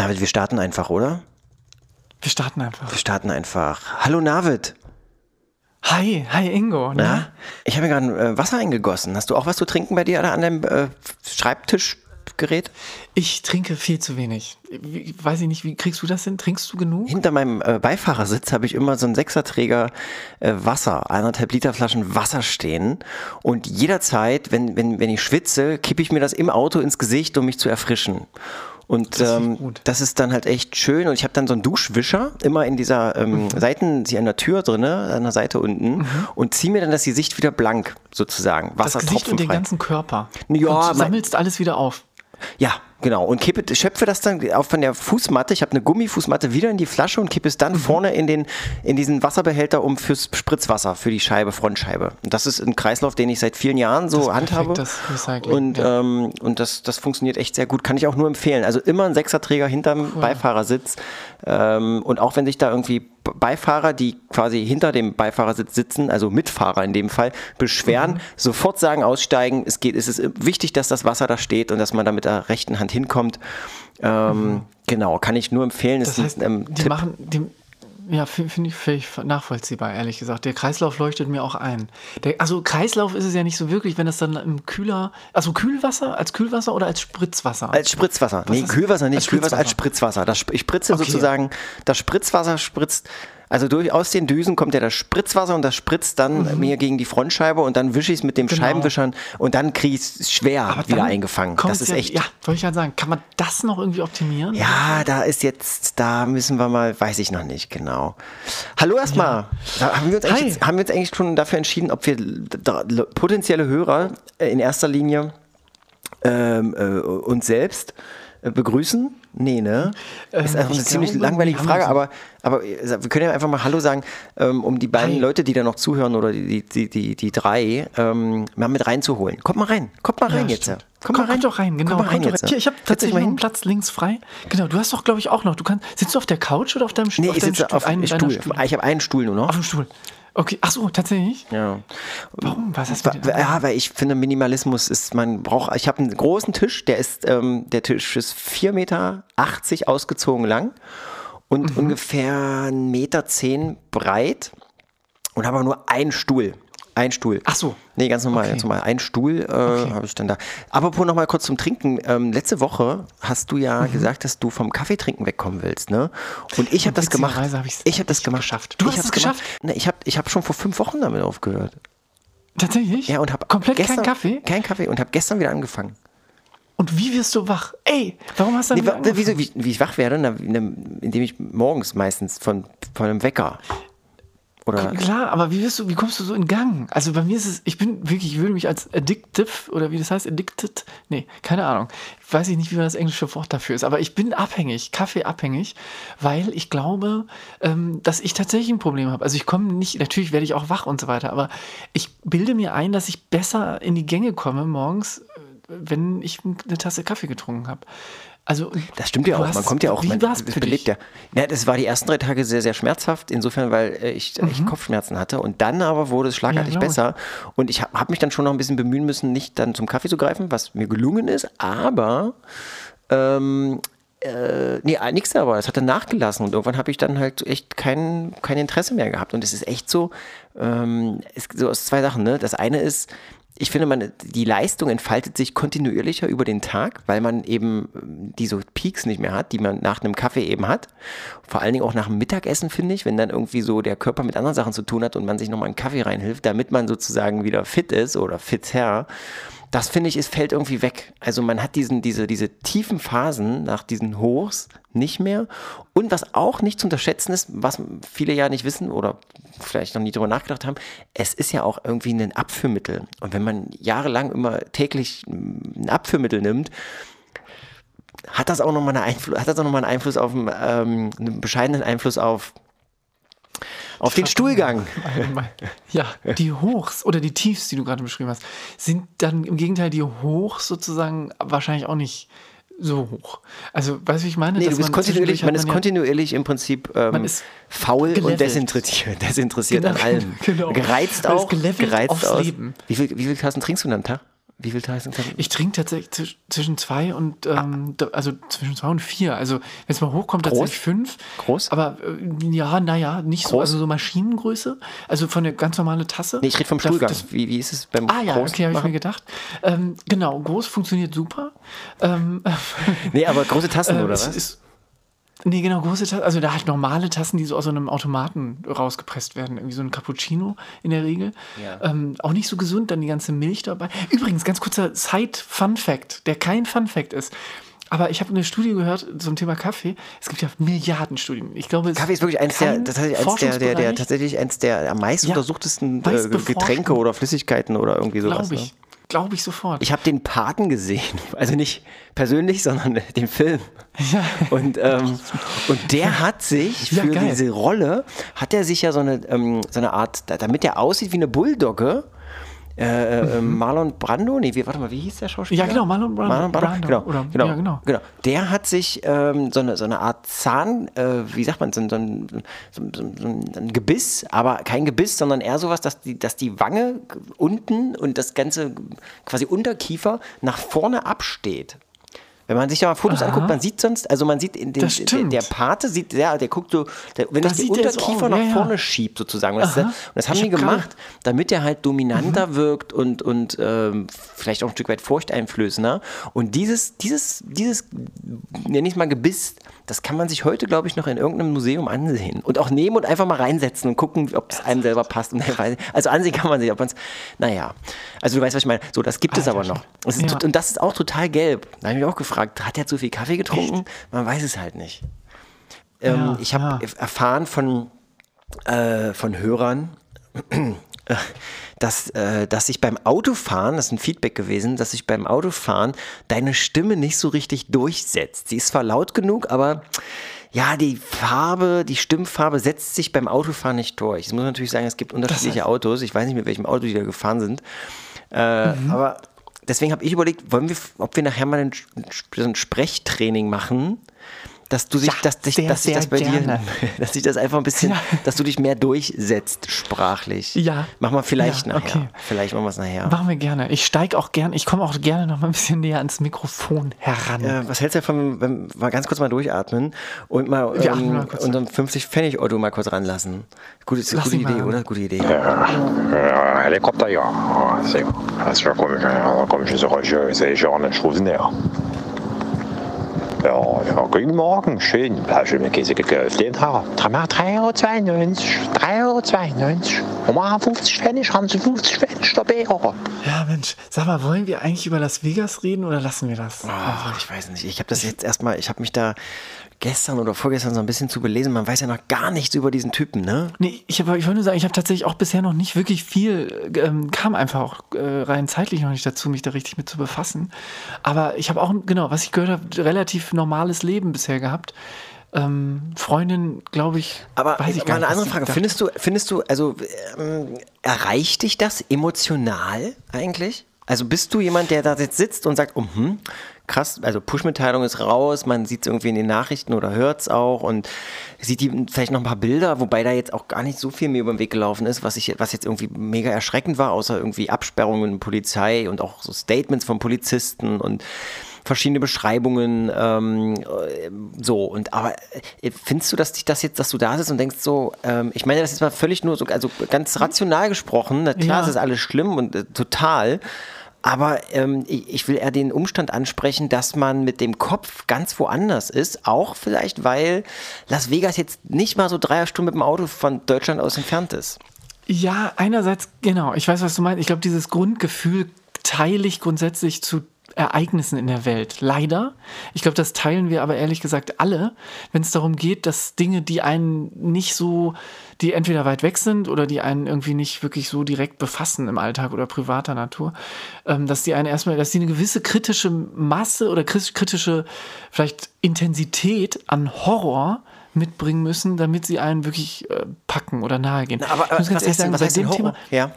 Navid, wir starten einfach, oder? Wir starten einfach. Wir starten einfach. Hallo Navid. Hi, hi Ingo. Na? Na? Ich habe mir gerade äh, Wasser eingegossen. Hast du auch was zu trinken bei dir oder an deinem äh, Schreibtischgerät? Ich trinke viel zu wenig. Wie, weiß ich nicht, wie kriegst du das hin? Trinkst du genug? Hinter meinem äh, Beifahrersitz habe ich immer so einen Sechserträger äh, Wasser, eineinhalb Liter Flaschen Wasser stehen. Und jederzeit, wenn, wenn, wenn ich schwitze, kippe ich mir das im Auto ins Gesicht, um mich zu erfrischen. Und Das ähm, das ist dann halt echt schön. Und ich habe dann so einen Duschwischer immer in dieser ähm, Seiten, sie an der Tür drinne, an der Seite unten, und ziehe mir dann das Gesicht wieder blank, sozusagen. Das Gesicht und den ganzen Körper. Ja, und du sammelst alles wieder auf. Ja, genau. Und kippe, schöpfe das dann auch von der Fußmatte. Ich habe eine Gummifußmatte wieder in die Flasche und kippe es Mhm. dann vorne in, den, in diesen Wasserbehälter um fürs Spritzwasser, für die Scheibe, Frontscheibe. Und das ist ein Kreislauf, den ich seit vielen Jahren so Das handhabe. perfekt, das und ja. ähm, und das, das funktioniert echt sehr gut. Kann ich auch nur empfehlen. Also immer ein Sechserträger hinterm Beifahrersitz. Ähm, und auch wenn sich da irgendwie Beifahrer, die quasi hinter dem Beifahrersitz sitzen, also Mitfahrer in dem Fall, beschweren, Mhm. sofort sagen, aussteigen. Es geht, es ist wichtig, dass das Wasser da steht und dass man da mit der rechten Hand hinkommt. Ähm, Genau, kann ich nur empfehlen. Mhm. Das ist ein, heißt, ähm, die Tipp. machen, die, ja, fi- finde ich völlig nachvollziehbar, ehrlich gesagt. Der Kreislauf leuchtet mir auch ein. Der, also Kreislauf ist es ja nicht so wirklich, wenn das dann im Kühler, also Kühlwasser, als Kühlwasser oder als Spritzwasser? Als Spritzwasser. nee, ist- Kühlwasser nicht. als Kühlwasser als Spritzwasser. Das, ich spritze Okay. sozusagen, das Spritzwasser spritzt, also durch, aus den Düsen kommt ja das Spritzwasser und das spritzt dann mir gegen die Frontscheibe und dann wische ich es mit dem Mhm. Genau. Scheibenwischern und dann kriege ich es schwer Aber wieder eingefangen. Das ist ja, echt. Ja, wollte ich halt sagen, kann man das noch irgendwie optimieren? Ja, da ist jetzt, da müssen wir mal, weiß ich noch nicht genau. Hallo erstmal. Da Haben, wir uns jetzt- haben wir uns eigentlich schon dafür entschieden, ob wir da, potenzielle Hörer äh, in erster Linie ähm, äh, uns selbst äh, begrüßen? Nee, ne? ist Ähm, einfach eine ich ziemlich glaube, langweilige Frage, aber, aber äh, wir können ja einfach mal Hallo sagen, ähm, um die beiden Hi. Leute, die da noch zuhören oder die, die, die, die drei, ähm, mal mit reinzuholen. Kommt mal rein, kommt mal rein jetzt. stimmt. Kommt Komm, mal rein. Doch rein, genau. Kommt mal rein jetzt. Hier, ich habe tatsächlich mal einen Platz links frei. Genau, du hast doch, glaube ich, auch noch. Du kannst, sitzt du auf der Couch oder auf deinem Stuhl? Nee, ich sitze auf einem einem Stuhl. Stuhl. Ich habe einen Stuhl nur noch. Auf dem Stuhl. Okay, ach so, tatsächlich? Ja. Warum? Was hast du denn? Ja, weil ich finde, Minimalismus ist, man braucht, ich habe einen großen Tisch, der ist, ähm, der Tisch ist 4,80 Meter ausgezogen lang und Mhm. ungefähr 1,10 Meter zehn breit und habe aber nur einen Stuhl. Ein Stuhl. Ach so. Nee, ganz normal, Okay. ganz normal. Ein Stuhl äh, habe ich dann da. Apropos noch mal kurz zum Trinken. Ähm, letzte Woche hast du ja Mhm. gesagt, dass du vom Kaffeetrinken wegkommen willst, ne? Und ich habe das gemacht. ich's ich habe das gemacht. geschafft. Du ich hast es geschafft? Ne, ich habe ich hab schon vor fünf Wochen damit aufgehört. Tatsächlich? Ja, und habe Komplett gestern, kein Kaffee? Kein Kaffee und habe gestern wieder angefangen. Und wie wirst du wach? Ey, warum hast du Nee, wieso, wie, wie ich wach werde, na, ne, indem ich morgens meistens von, von einem Wecker oder Klar, aber wie wirst du, wie kommst du so in Gang? Also bei mir ist es, ich bin wirklich, ich würde mich als addictive oder wie das heißt, addicted, nee, keine Ahnung. Ich weiß nicht, wie man das englische Wort dafür ist, aber ich bin abhängig, kaffeeabhängig, weil ich glaube, ähm, dass ich tatsächlich ein Problem habe. Also ich komme nicht, natürlich werde ich auch wach und so weiter, aber ich bilde mir ein, dass ich besser in die Gänge komme morgens, wenn ich eine Tasse Kaffee getrunken habe. Also Das stimmt ja auch. hast- Man kommt ja auch. Wie Man, das für belegt dich? ja. ja. Das war die ersten drei Tage sehr, sehr schmerzhaft. Insofern, weil äh, ich Mhm. echt Kopfschmerzen hatte. Und dann aber wurde es schlagartig ich. besser. Und ich habe hab mich dann schon noch ein bisschen bemühen müssen, nicht dann zum Kaffee zu greifen, was mir gelungen ist. Aber ähm, äh, nee, nichts aber. Es hat dann nachgelassen und irgendwann habe ich dann halt echt kein, kein Interesse mehr gehabt. Und es ist echt so, ähm, es, so aus zwei Sachen. Ne? Das eine ist, ich finde, man, die Leistung entfaltet sich kontinuierlicher über den Tag, weil man eben ähm, diese Peaks nicht mehr hat, die man nach einem Kaffee eben hat. Vor allen Dingen auch nach dem Mittagessen, finde ich, wenn dann irgendwie so der Körper mit anderen Sachen zu tun hat und man sich nochmal einen Kaffee reinhilft, damit man sozusagen wieder fit ist oder fitter. Das finde ich, es fällt irgendwie weg. Also man hat diesen, diese, diese tiefen Phasen nach diesen Hochs nicht mehr. Und was auch nicht zu unterschätzen ist, was viele ja nicht wissen oder vielleicht noch nie drüber nachgedacht haben, es ist ja auch irgendwie ein Abführmittel. Und wenn man jahrelang immer täglich ein Abführmittel nimmt, hat das auch nochmal einen Einfluss, hat das auch noch einen Einfluss auf, ähm, einen bescheidenen Einfluss auf, auf den Stuhlgang. Ja, die Hochs oder die Tiefs, die du gerade beschrieben hast, sind dann im Gegenteil die Hochs sozusagen wahrscheinlich auch nicht so hoch. Also, weißt du, wie ich meine? Nee, Dass du bist man kontinuierlich, man hat ist ja- kontinuierlich im Prinzip ähm, Man faul und desinteressiert, desinteressiert an Genau, allem. genau. Gereizt Man ist auch, gereizt aufs aus. Leben. Wie viel, wie viel Tassen trinkst du denn am Tag? Wie viel Tassen? Ich trinke tatsächlich zwisch- zwischen zwei und ähm, da- also zwischen zwei und vier. Also wenn es mal hochkommt, Groß? tatsächlich fünf. Groß? Aber äh, ja, naja, nicht so, Groß? also so Maschinengröße. Also von der ganz normale Tasse. Nee, ich rede vom Stuhlgang. das- wie, wie ist es beim Ah ja, Groß okay, habe ich mir gedacht. Ähm, genau, groß funktioniert super. Ähm, Nee, aber große Tassen, äh, oder was? Ist, nee, genau, große Tassen. Also da halt normale Tassen, die so aus so einem Automaten rausgepresst werden. Irgendwie so ein Cappuccino in der Regel. Ja. Ähm, auch nicht so gesund, dann die ganze Milch dabei. Übrigens, ganz kurzer Side-Fun-Fact, der kein Fun-Fact ist. Aber ich habe eine Studie gehört zum Thema Kaffee. Es gibt ja Milliarden Studien. Ich glaube, es Kaffee ist wirklich eins der, tatsächlich eins der, der, der, tatsächlich eins der am meisten Ja, untersuchtesten äh. Getränke oder Flüssigkeiten oder irgendwie sowas. Glaube ne? Glaube ich sofort. Ich habe den Paten gesehen, also nicht persönlich, sondern den Film. Ja. Und, ähm, und der hat sich Ja, für geil. diese Rolle, hat er sich ja so eine, ähm, so eine Art, da- damit er aussieht wie eine Bulldogge, äh, äh, Marlon Brando, nee, wie, warte mal, wie hieß der Schauspieler? Mhm. Ja, genau, Marlon Brando. Marlon Brando, Brando, genau, oder- genau, ja, genau. genau. Der hat sich ähm, so, eine, so eine Art Zahn, äh, wie sagt man, so, ein- so, ein, so ein Gebiss, aber kein Gebiss, sondern eher sowas, dass die, dass die Wange unten und das ganze quasi Unterkiefer nach vorne absteht. Wenn man sich da mal Fotos Aha. anguckt, man sieht sonst, also man sieht in den, der, der Pate sieht, ja, der guckt so, der, wenn Da das den Unterkiefer nach ja, ja. vorne schiebt sozusagen. Und das, und das haben Ich die gemacht, damit er halt dominanter wirkt und, und ähm, vielleicht auch ein Stück weit furchteinflößender. Und dieses, dieses, dieses, nenne ich mal Gebiss, das kann man sich heute, glaube ich, noch in irgendeinem Museum ansehen. Und auch nehmen und einfach mal reinsetzen und gucken, ob es einem selber passt. Und also ansehen kann man sich, ob man es, naja. Also du weißt, was ich meine. So, das gibt es Alter aber noch. Das ist, Ja. Und das ist auch total gelb. Da habe ich mich auch gefragt, hat er zu viel Kaffee getrunken? Man weiß es halt nicht. Ähm, Ja, ich habe ja. erfahren von, äh, von Hörern, dass, äh, dass sich beim Autofahren, das ist ein Feedback gewesen, dass sich beim Autofahren deine Stimme nicht so richtig durchsetzt. Sie ist zwar laut genug, aber ja, die Farbe, die Stimmfarbe setzt sich beim Autofahren nicht durch. Ich muss natürlich sagen, es gibt unterschiedliche Autos. Ich weiß nicht, mit welchem Auto die da gefahren sind. Äh, Mhm. Aber deswegen habe ich überlegt, wollen wir, ob wir nachher mal ein, so ein Sprechtraining machen, dass du sich, Ja, dass, dich, sehr, dass sich das sehr bei dir, gerne. dass sich das einfach ein bisschen, Ja. dass du dich mehr durchsetzt sprachlich. Ja. Mach mal vielleicht Ja, nachher. okay. Vielleicht machen wir es nachher. Machen wir gerne. Ich steige auch gerne, ich komme auch gerne noch mal ein bisschen näher ans Mikrofon heran. Äh, was hältst du davon, wenn wir mal ganz kurz mal durchatmen und mal ähm, mal kurz. unseren 50-Pfennig-Otto mal kurz ranlassen? Gute, Lass gute Idee, ran. oder? Gute Idee. Ja, helikopter, ja. Ah, Sehr gut. Also da komme ich, da komme ich so raus, sehe ich ja nicht rufen näher. Ja, ja, guten Morgen, schön. Ja, schön mit Käse geöffnet. Ja, 3,92 Euro, 3,92 Euro. Und mal 50 Pfennig, haben Sie 50 Pfennig dabei? Ja. Ja, Mensch, sag mal, wollen wir eigentlich über Las Vegas reden oder lassen wir das? Ah, ich weiß nicht. Ich habe das jetzt erstmal, ich habe mich da gestern oder vorgestern so ein bisschen zu belesen. Man weiß ja noch gar nichts über diesen Typen, ne? Nee, ich, hab, ich wollte nur sagen, ich habe tatsächlich auch bisher noch nicht wirklich viel, ähm, kam einfach auch äh, rein zeitlich noch nicht dazu, mich da richtig mit zu befassen. Aber ich habe auch, genau, was ich gehört habe, relativ normales Leben bisher gehabt. Ähm, Freundin, glaube ich, Aber weiß ich mal gar eine andere Frage. Findest du, findest du, also ähm, erreicht dich das emotional eigentlich? Also bist du jemand, der da jetzt sitzt und sagt, oh, hm, krass, also Push-Mitteilung ist raus, man sieht es irgendwie in den Nachrichten oder hört es auch und sieht die vielleicht noch ein paar Bilder, wobei da jetzt auch gar nicht so viel mir über den Weg gelaufen ist, was, ich, was jetzt irgendwie mega erschreckend war, außer irgendwie Absperrungen, Polizei und auch so Statements von Polizisten und verschiedene Beschreibungen, ähm, äh, so und aber äh, findest du, dass dich das jetzt, dass du da sitzt und denkst so, ähm, ich meine das ist mal völlig nur so, also ganz rational gesprochen, na klar, Ja. es ist alles schlimm und äh, total, aber ähm, ich, will eher den Umstand ansprechen, dass man mit dem Kopf ganz woanders ist, auch vielleicht, weil Las Vegas jetzt nicht mal so drei Stunden mit dem Auto von Deutschland aus entfernt ist. Ja, einerseits, genau, ich weiß, was du meinst. Ich glaube, dieses Grundgefühl teile ich grundsätzlich zu Ereignissen in der Welt. Leider. Ich glaube, das teilen wir aber ehrlich gesagt alle, wenn es darum geht, dass Dinge, die einen nicht so, die entweder weit weg sind oder die einen irgendwie nicht wirklich so direkt befassen im Alltag oder privater Natur, ähm, dass die einen erstmal, dass die eine gewisse kritische Masse oder kritische vielleicht Intensität an Horror mitbringen müssen, damit sie einen wirklich äh, packen oder nahegehen. Aber, Ich muss ganz was ehrlich heißt, denn- sagen, was bei heißt denn dem Horror? Thema, Ja.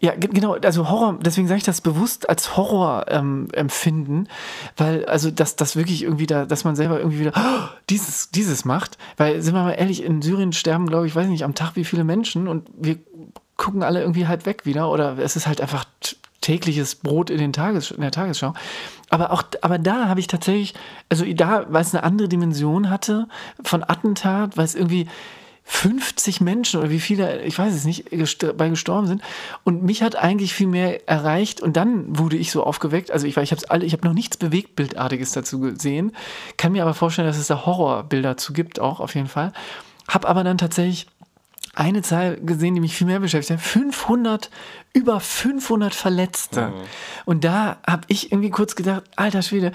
Ja, ge- genau, also Horror, deswegen sage ich das bewusst als Horror ähm, empfinden, weil also dass das wirklich irgendwie da, dass man selber irgendwie wieder "Oh, dieses, dieses macht, weil sind wir mal ehrlich, in Syrien sterben, glaube ich, weiß nicht, am Tag wie viele Menschen und wir gucken alle irgendwie halt weg wieder oder es ist halt einfach tägliches Brot in, den Tages, in der Tagesschau. Aber auch, aber da habe ich tatsächlich, also da, weil es eine andere Dimension hatte von Attentat, weil es irgendwie 50 Menschen oder wie viele, ich weiß es nicht, bei gestorben sind. Und mich hat eigentlich viel mehr erreicht und dann wurde ich so aufgeweckt. Also ich, ich habe alle, ich habe noch nichts Bewegtbildartiges dazu gesehen, kann mir aber vorstellen, dass es da Horrorbilder zu gibt, auch auf jeden Fall. Hab aber dann tatsächlich eine Zahl gesehen, die mich viel mehr beschäftigt hat. 500, über 500 Verletzte. Mhm. Und da habe ich irgendwie kurz gedacht, alter Schwede,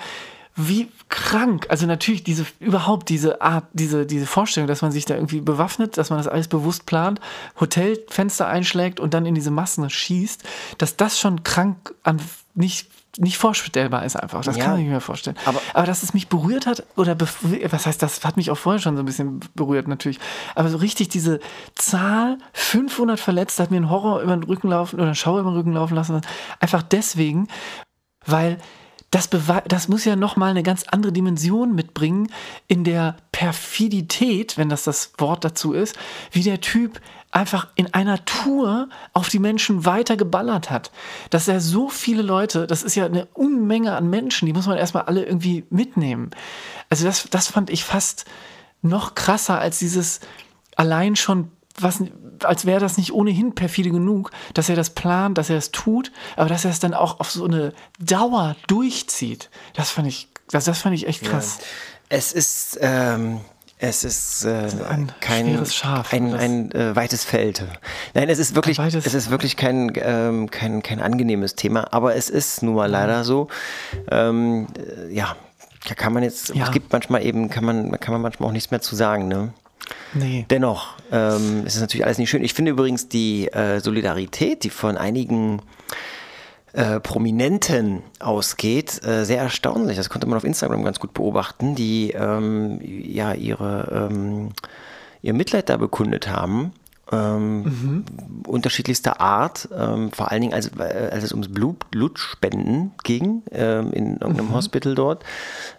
wie krank. Also natürlich diese, überhaupt diese Art, diese, diese Vorstellung, dass man sich da irgendwie bewaffnet, dass man das alles bewusst plant, Hotelfenster einschlägt und dann in diese Massen schießt, dass das schon krank an nicht nicht vorstellbar ist einfach. Das ja, kann ich mir vorstellen. Aber, aber dass es mich berührt hat, oder was heißt, das hat mich auch vorher schon so ein bisschen berührt natürlich. Aber so richtig diese Zahl, 500 Verletzte, hat mir einen Horror über den Rücken laufen oder einen Schauer über den Rücken laufen lassen. Einfach deswegen, weil das, das muss ja nochmal eine ganz andere Dimension mitbringen in der Perfidität, wenn das das Wort dazu ist, wie der Typ einfach in einer Tour auf die Menschen weiter geballert hat. Dass er so viele Leute, das ist ja eine Unmenge an Menschen, die muss man erstmal alle irgendwie mitnehmen. Also das, das fand ich fast noch krasser als dieses allein schon was, als wäre das nicht ohnehin perfide genug, dass er das plant, dass er es tut, aber dass er es dann auch auf so eine Dauer durchzieht. Das fand ich, das, das fand ich echt krass. Ja. Es ist, ähm, es ist äh, ein kein Schaf, ein, ein äh, weites Feld. Nein, es ist wirklich, es ist wirklich kein, ähm, kein, kein angenehmes Thema, aber es ist nun mal leider so. Ähm, äh, ja, da kann man jetzt, ja. es gibt manchmal eben, kann man, kann man manchmal auch nichts mehr zu sagen, ne? Nee. Dennoch, ähm, es ist natürlich alles nicht schön. Ich finde übrigens die äh, Solidarität, die von einigen äh, Prominenten ausgeht, äh, sehr erstaunlich. Das konnte man auf Instagram ganz gut beobachten, die ähm, ja ihre, ähm, ihr Mitleid da bekundet haben ähm, mhm. unterschiedlichster Art, ähm, vor allen Dingen als, äh, als es ums Blut, Blutspenden ging, ähm, in irgendeinem mhm. Hospital dort.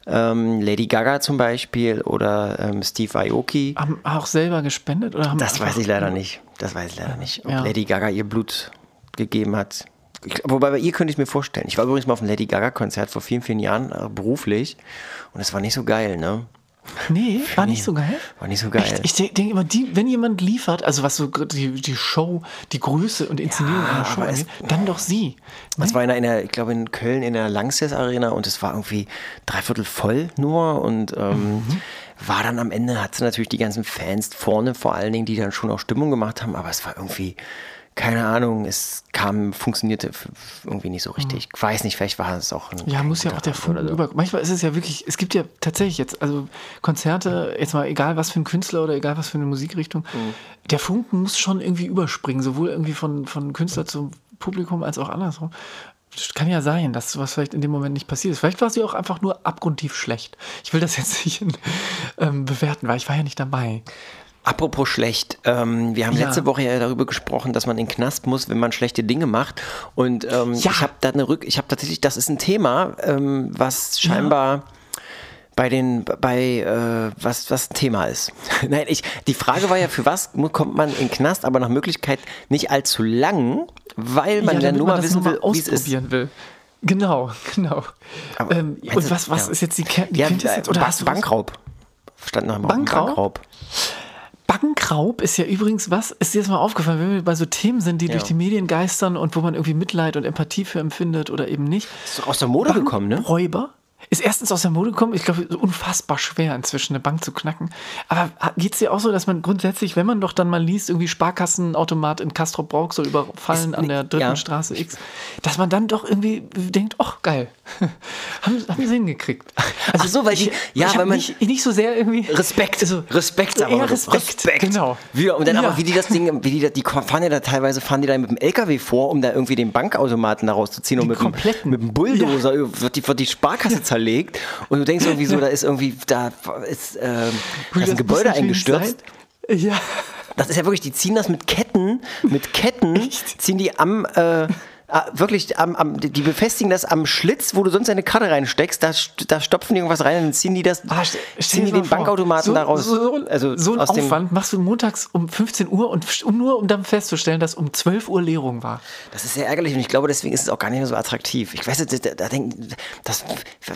Ähm, Lady Gaga zum Beispiel oder ähm, Steve Aoki. Haben auch selber gespendet? Oder haben das weiß ich leider nicht. Das weiß ich leider nicht. Ob ja. Lady Gaga ihr Blut gegeben hat. Ich, wobei bei ihr könnte ich mir vorstellen. Ich war übrigens mal auf einem Lady Gaga-Konzert vor vielen, vielen Jahren äh, beruflich und es war nicht so geil, ne? Nee, war nicht so geil. War nicht so geil. Echt? Ich denke immer, die, wenn jemand liefert, also was so die, die Show, die Größe und Inszenierung ja, einer Show angeht, dann doch sie. Es war in einer, ich glaube in Köln in der Langsess Arena und es war irgendwie dreiviertel voll nur und ähm, mhm. war dann am Ende, hat sie natürlich die ganzen Fans vorne vor allen Dingen, die dann schon auch Stimmung gemacht haben, aber es war irgendwie keine Ahnung, es kam, funktionierte irgendwie nicht so richtig. Ich weiß nicht, vielleicht war es auch ein. Ja, muss ja auch der Funken so. über. Manchmal ist es ja wirklich, es gibt ja tatsächlich jetzt, also Konzerte, jetzt mal egal was für ein Künstler oder egal was für eine Musikrichtung, mhm. der Funken muss schon irgendwie überspringen, sowohl irgendwie von, von Künstler zum Publikum als auch andersrum. Das kann ja sein, dass sowas vielleicht in dem Moment nicht passiert ist. Vielleicht war sie auch einfach nur abgrundtief schlecht. Ich will das jetzt nicht ähm, bewerten, weil ich war ja nicht dabei. Apropos schlecht, ähm, wir haben ja. letzte Woche ja darüber gesprochen, dass man in den Knast muss, wenn man schlechte Dinge macht. Und ähm, ja. ich habe da eine Rück, ich habe tatsächlich, das ist ein Thema, ähm, was scheinbar ja. bei den, bei äh, was was ein Thema ist. Nein, ich, die Frage war ja, für was kommt man in den Knast, aber nach Möglichkeit nicht allzu lang, weil man ja, nur mal wissen will, wie es ist. Will. Genau, genau. Ähm, und was, was ist jetzt die, Ker die ja, Quintessenz? Oder Bank, Bankraub. Stand nach Bankraub. Bankraub. Bankraub ist ja übrigens was, ist dir das mal aufgefallen, wenn wir bei so Themen sind, die ja. durch die Medien geistern und wo man irgendwie Mitleid und Empathie für empfindet oder eben nicht. ist doch aus der Mode gekommen, ne? Räuber ist erstens aus der Mode gekommen. Ich glaube, unfassbar schwer inzwischen eine Bank zu knacken. Aber geht es dir auch so, dass man grundsätzlich, wenn man doch dann mal liest, irgendwie Sparkassenautomat in Castro Brauch soll überfallen ist, an der dritten ja. Straße X, dass man dann doch irgendwie denkt, ach geil, haben, haben sie hingekriegt. Also ach so, weil die, ja, weil man nicht, nicht so sehr irgendwie Respekt, also, Respekt, aber eher Respekt, Respekt. genau. Wie, und dann ja. aber wie die das Ding, wie die, die fahren ja da teilweise fahren die da mit dem LKW vor, um da irgendwie den Bankautomaten da rauszuziehen und mit, dem, mit dem Bulldozer ja. wird, die, wird die Sparkasse zerlegt und du denkst irgendwie so, da ist irgendwie, da ist, ähm, da ist ein Gebäude eingestürzt. Ja. Das ist ja wirklich, die ziehen das mit Ketten, mit Ketten, Echt? ziehen die am, äh, wirklich, am, am, die befestigen das am Schlitz, wo du sonst deine Karte reinsteckst, da, da stopfen die irgendwas rein und dann ziehen die das, Ah, ziehen die den vor, Bankautomaten so, daraus. So, also so ein Aufwand machst du montags um 15 Uhr und um nur um dann festzustellen, dass um 12 Uhr Leerung war. Das ist sehr ärgerlich und ich glaube, deswegen ist es auch gar nicht mehr so attraktiv. Ich weiß nicht, da, da denk, das,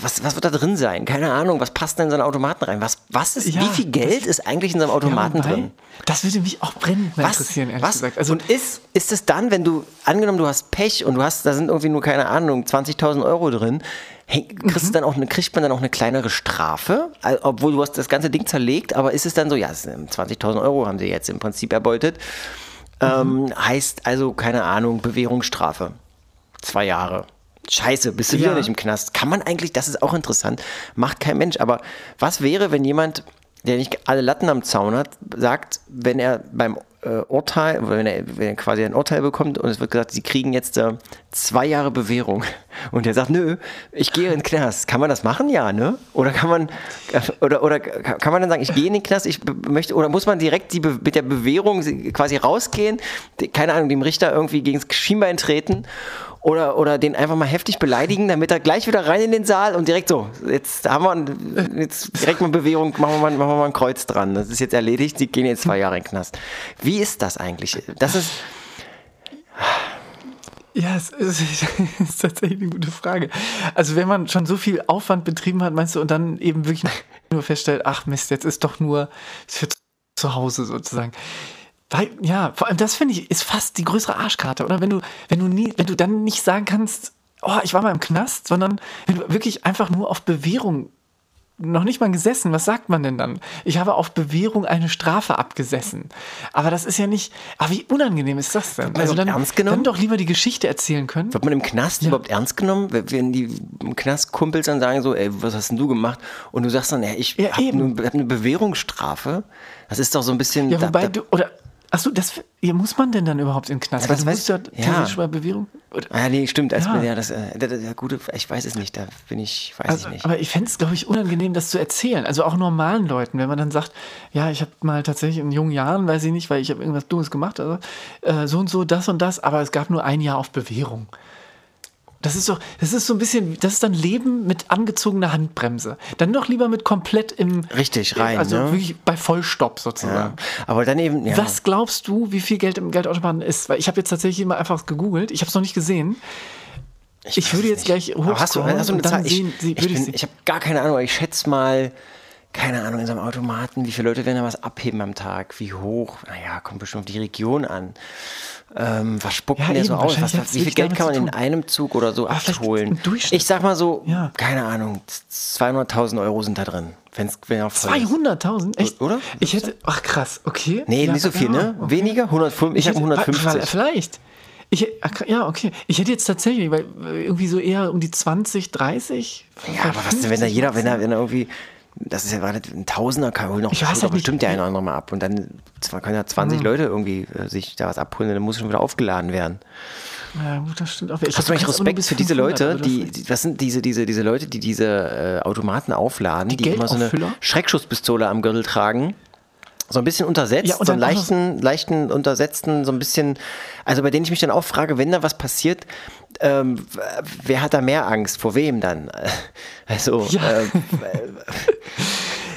was, was wird da drin sein? Keine Ahnung, was passt denn in so einen Automaten rein? Was, was ist, Ja, wie viel Geld ist eigentlich in so einem Automaten Ja, drin? Das würde mich auch brennend Was? interessieren, ehrlich was? gesagt. Also, und ist, ist es dann, wenn du, angenommen, du hast Pech und du hast, da sind irgendwie nur, keine Ahnung, 20.000 Euro drin, kriegst Mhm. dann auch eine, kriegt man dann auch eine kleinere Strafe? Also, obwohl du hast das ganze Ding zerlegt, aber ist es dann so, ja, es sind 20.000 Euro haben sie jetzt im Prinzip erbeutet. Ähm, Mhm. heißt also, keine Ahnung, Bewährungsstrafe. Zwei Jahre. Scheiße, bist du wieder Ja. nicht im Knast. Kann man eigentlich, das ist auch interessant, macht kein Mensch. Aber was wäre, wenn jemand, der nicht alle Latten am Zaun hat, sagt, wenn er beim äh, Urteil, wenn er, wenn er quasi ein Urteil bekommt und es wird gesagt, sie kriegen jetzt äh, zwei Jahre Bewährung und er sagt, nö, ich gehe in den Knast. Kann man das machen? Ja, ne? Oder kann man, äh, oder, oder kann man dann sagen, ich gehe in den Knast, ich möchte, oder muss man direkt die, mit der Bewährung quasi rausgehen, die- keine Ahnung, dem Richter irgendwie gegen das Schienbein treten oder, oder den einfach mal heftig beleidigen, damit er gleich wieder rein in den Saal und direkt so, jetzt haben wir jetzt direkt mal Bewährung, machen wir mal, machen wir mal ein Kreuz dran. Das ist jetzt erledigt, sie gehen jetzt zwei Jahre in den Knast. Wie ist das eigentlich? Das ist, Ja, es ist, es ist tatsächlich eine gute Frage. Also wenn man schon so viel Aufwand betrieben hat, meinst du, und dann eben wirklich nur feststellt, ach Mist, jetzt ist doch nur für zu Hause sozusagen. Weil, ja, vor allem das finde ich, ist fast die größere Arschkarte, oder? Wenn du, wenn du nie, wenn du dann nicht sagen kannst, oh, ich war mal im Knast, sondern wenn du wirklich einfach nur auf Bewährung noch nicht mal gesessen. Was sagt man denn dann? Ich habe auf Bewährung eine Strafe abgesessen. Aber das ist ja nicht. Aber wie unangenehm ist das denn? Also dann, ernst genommen? dann doch lieber die Geschichte erzählen können. wird man im Knast überhaupt ernst genommen? Wenn die im Knast Kumpels dann sagen so, ey, was hast denn du gemacht? Und du sagst dann, ja, ich Ja, habe hab eine Bewährungsstrafe. Das ist doch so ein bisschen. Ja, da- wobei da, du. Oder. Achso, das ja, muss man denn dann überhaupt in den Knast? Ja, das du weiß- musst ja ja. theoretisch bei Bewährung. Oder, Ah, nee, stimmt. Als, Ja. ja. das, äh, der, der, der gute, ich weiß es nicht, da bin ich, weiß also, ich nicht. aber ich fände es, glaube ich, unangenehm, das zu erzählen. Also auch normalen Leuten, wenn man dann sagt, ja, ich habe mal tatsächlich in jungen Jahren, weiß ich nicht, weil ich habe irgendwas Dummes gemacht, also, äh, so und so, das und das, aber es gab nur ein Jahr auf Bewährung. Das ist doch, das ist so ein bisschen, das ist dann Leben mit angezogener Handbremse. Dann doch lieber mit komplett im. Richtig rein, Also ne? wirklich bei Vollstopp ja. sozusagen. Aber dann eben, ja. Was glaubst du, wie viel Geld im Geldautomaten ist? Weil ich habe jetzt tatsächlich mal einfach gegoogelt. Ich habe es noch nicht gesehen. Ich, weiß würde jetzt nicht. gleich Aber hast du, hast du eine Zahl? Ich, ich, ich, ich habe gar keine Ahnung, aber ich schätze mal, keine Ahnung, in so einem Automaten, wie viele Leute werden da was abheben am Tag? Wie hoch? Naja, kommt bestimmt auf die Region an. Ähm, was spuckt Ja, denn der so aus? Was, wie viel Geld kann man in einem Zug oder so Aber abholen? Ich sag mal so, Ja. keine Ahnung, 200.000 Euro sind da drin. Wenn's, wenn er voll ist. 200.000? Echt? Oder? Ich hätte. Ach krass, okay. Nee, Ja, nicht so viel, ne? okay. Weniger? 105, ich, habe hätte- wa- 150. Vielleicht. Ich, ja, okay. Ich hätte jetzt tatsächlich, weil irgendwie so eher um die 20, 30. Ja, aber was denn, wenn da jeder, wenn er, wenn er irgendwie, das ist ja nicht ein Tausender, kann holen noch Ich weiß halt bestimmt der eine oder andere mal ab. Und dann zwar können ja 20 Leute irgendwie äh, sich da was abholen, dann muss schon wieder aufgeladen werden. Ja, gut, das stimmt auch. Ich nur Respekt für diese 500, Leute, die, das- die, was sind diese, diese, diese Leute, die diese äh, Automaten aufladen, die, immer so eine? Schreckschusspistole am Gürtel tragen? So ein bisschen untersetzt, Ja, so einen leichten, leichten untersetzten, so ein bisschen, also bei denen ich mich dann auch frage, wenn da was passiert, ähm, wer hat da mehr Angst? Vor wem dann? Also, Ja. äh,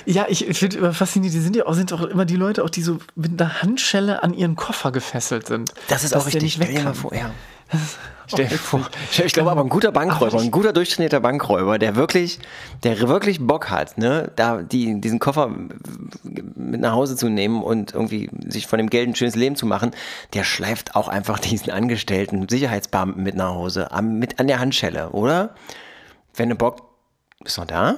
Ja, ich finde immer faszinierend, die sind ja auch, sind auch immer die Leute, auch die so mit einer Handschelle an ihren Koffer gefesselt sind. Das ist auch richtig. nicht weg kann. vor, ja. Stell dir vor. Ich, ich glaube aber ein guter Bankräuber, ein guter durchtrainierter Bankräuber, der wirklich, der wirklich Bock hat, ne, da die, diesen Koffer mit nach Hause zu nehmen und irgendwie sich von dem Geld ein schönes Leben zu machen, der schleift auch einfach diesen Angestellten, Sicherheitsbeamten mit nach Hause, am, mit an der Handschelle, oder? Wenn du Bock, bist du noch da?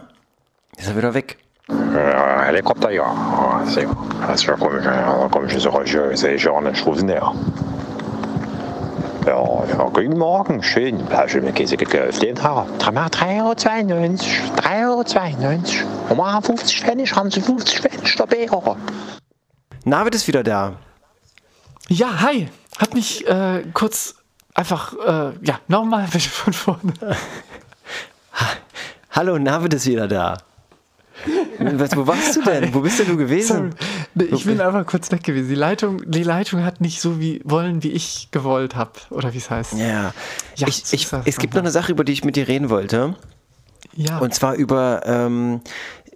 Ist er wieder weg. Ja, helikopter, ja. ja sicher. Altså, da kommer jeg, da kommer jeg så rødkjø, så jeg kjører den slusen der. Ja, guten Morgen, schön. Schön mit Käse gekauft. Den Haar. 3,92 Euro. 3,92 Euro. Und machen 50 Pfennig, haben sie 50 Pfennig dabei. Navid ist wieder da. Ja, hi. Hat mich äh, kurz einfach, äh, ja, nochmal bitte von vorne. Hallo, Navid ist wieder da. Was, wo warst du denn? Wo bist denn du gewesen? Nee, ich bin einfach kurz weg gewesen. Die Leitung, die Leitung hat nicht so wie wollen, wie ich gewollt habe. Oder wie es heißt. Ja. Ja, ich, ich, es gibt noch eine Sache, über die ich mit dir reden wollte. Ja. Und zwar über, ähm,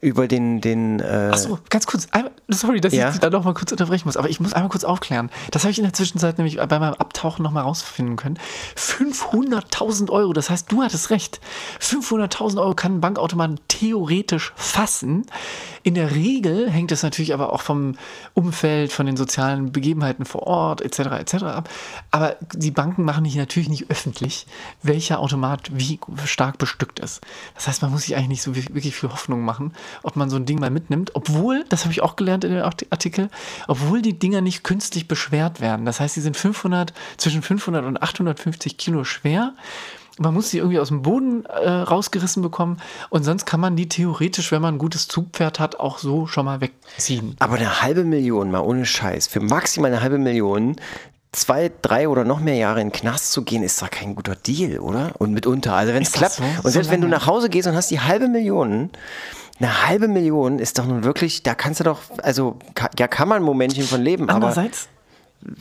über den, den äh, Achso, ganz kurz. Einmal, sorry, dass Ja? ich da noch mal kurz unterbrechen muss, aber ich muss einmal kurz aufklären. Das habe ich in der Zwischenzeit nämlich bei meinem Abtauchen noch mal rausfinden können. 500.000 Euro, das heißt, du hattest recht. 500.000 Euro kann ein Bankautomat theoretisch fassen. In der Regel hängt es natürlich aber auch vom Umfeld, von den sozialen Begebenheiten vor Ort etc. etc. ab. Aber die Banken machen nicht, natürlich nicht öffentlich, welcher Automat wie stark bestückt ist. Das heißt, man muss sich eigentlich nicht so wirklich viel Hoffnung machen, ob man so ein Ding mal mitnimmt. Obwohl, das habe ich auch gelernt in dem Artikel, obwohl die Dinger nicht künstlich beschwert werden. Das heißt, sie sind 500, zwischen 500 und 850 Kilo schwer. Man muss sie irgendwie aus dem Boden äh, rausgerissen bekommen und sonst kann man die theoretisch, wenn man ein gutes Zugpferd hat, auch so schon mal wegziehen. Aber eine halbe Million, mal ohne Scheiß, für maximal eine halbe Million, zwei, drei oder noch mehr Jahre in den Knast zu gehen, ist doch kein guter Deal, oder? Und mitunter, also wenn es klappt, so? und So selbst wenn du nach Hause gehst und hast die halbe Million, eine halbe Million ist doch nun wirklich, da kannst du doch, also ja, kann man ein Momentchen von leben, aber Andererseits,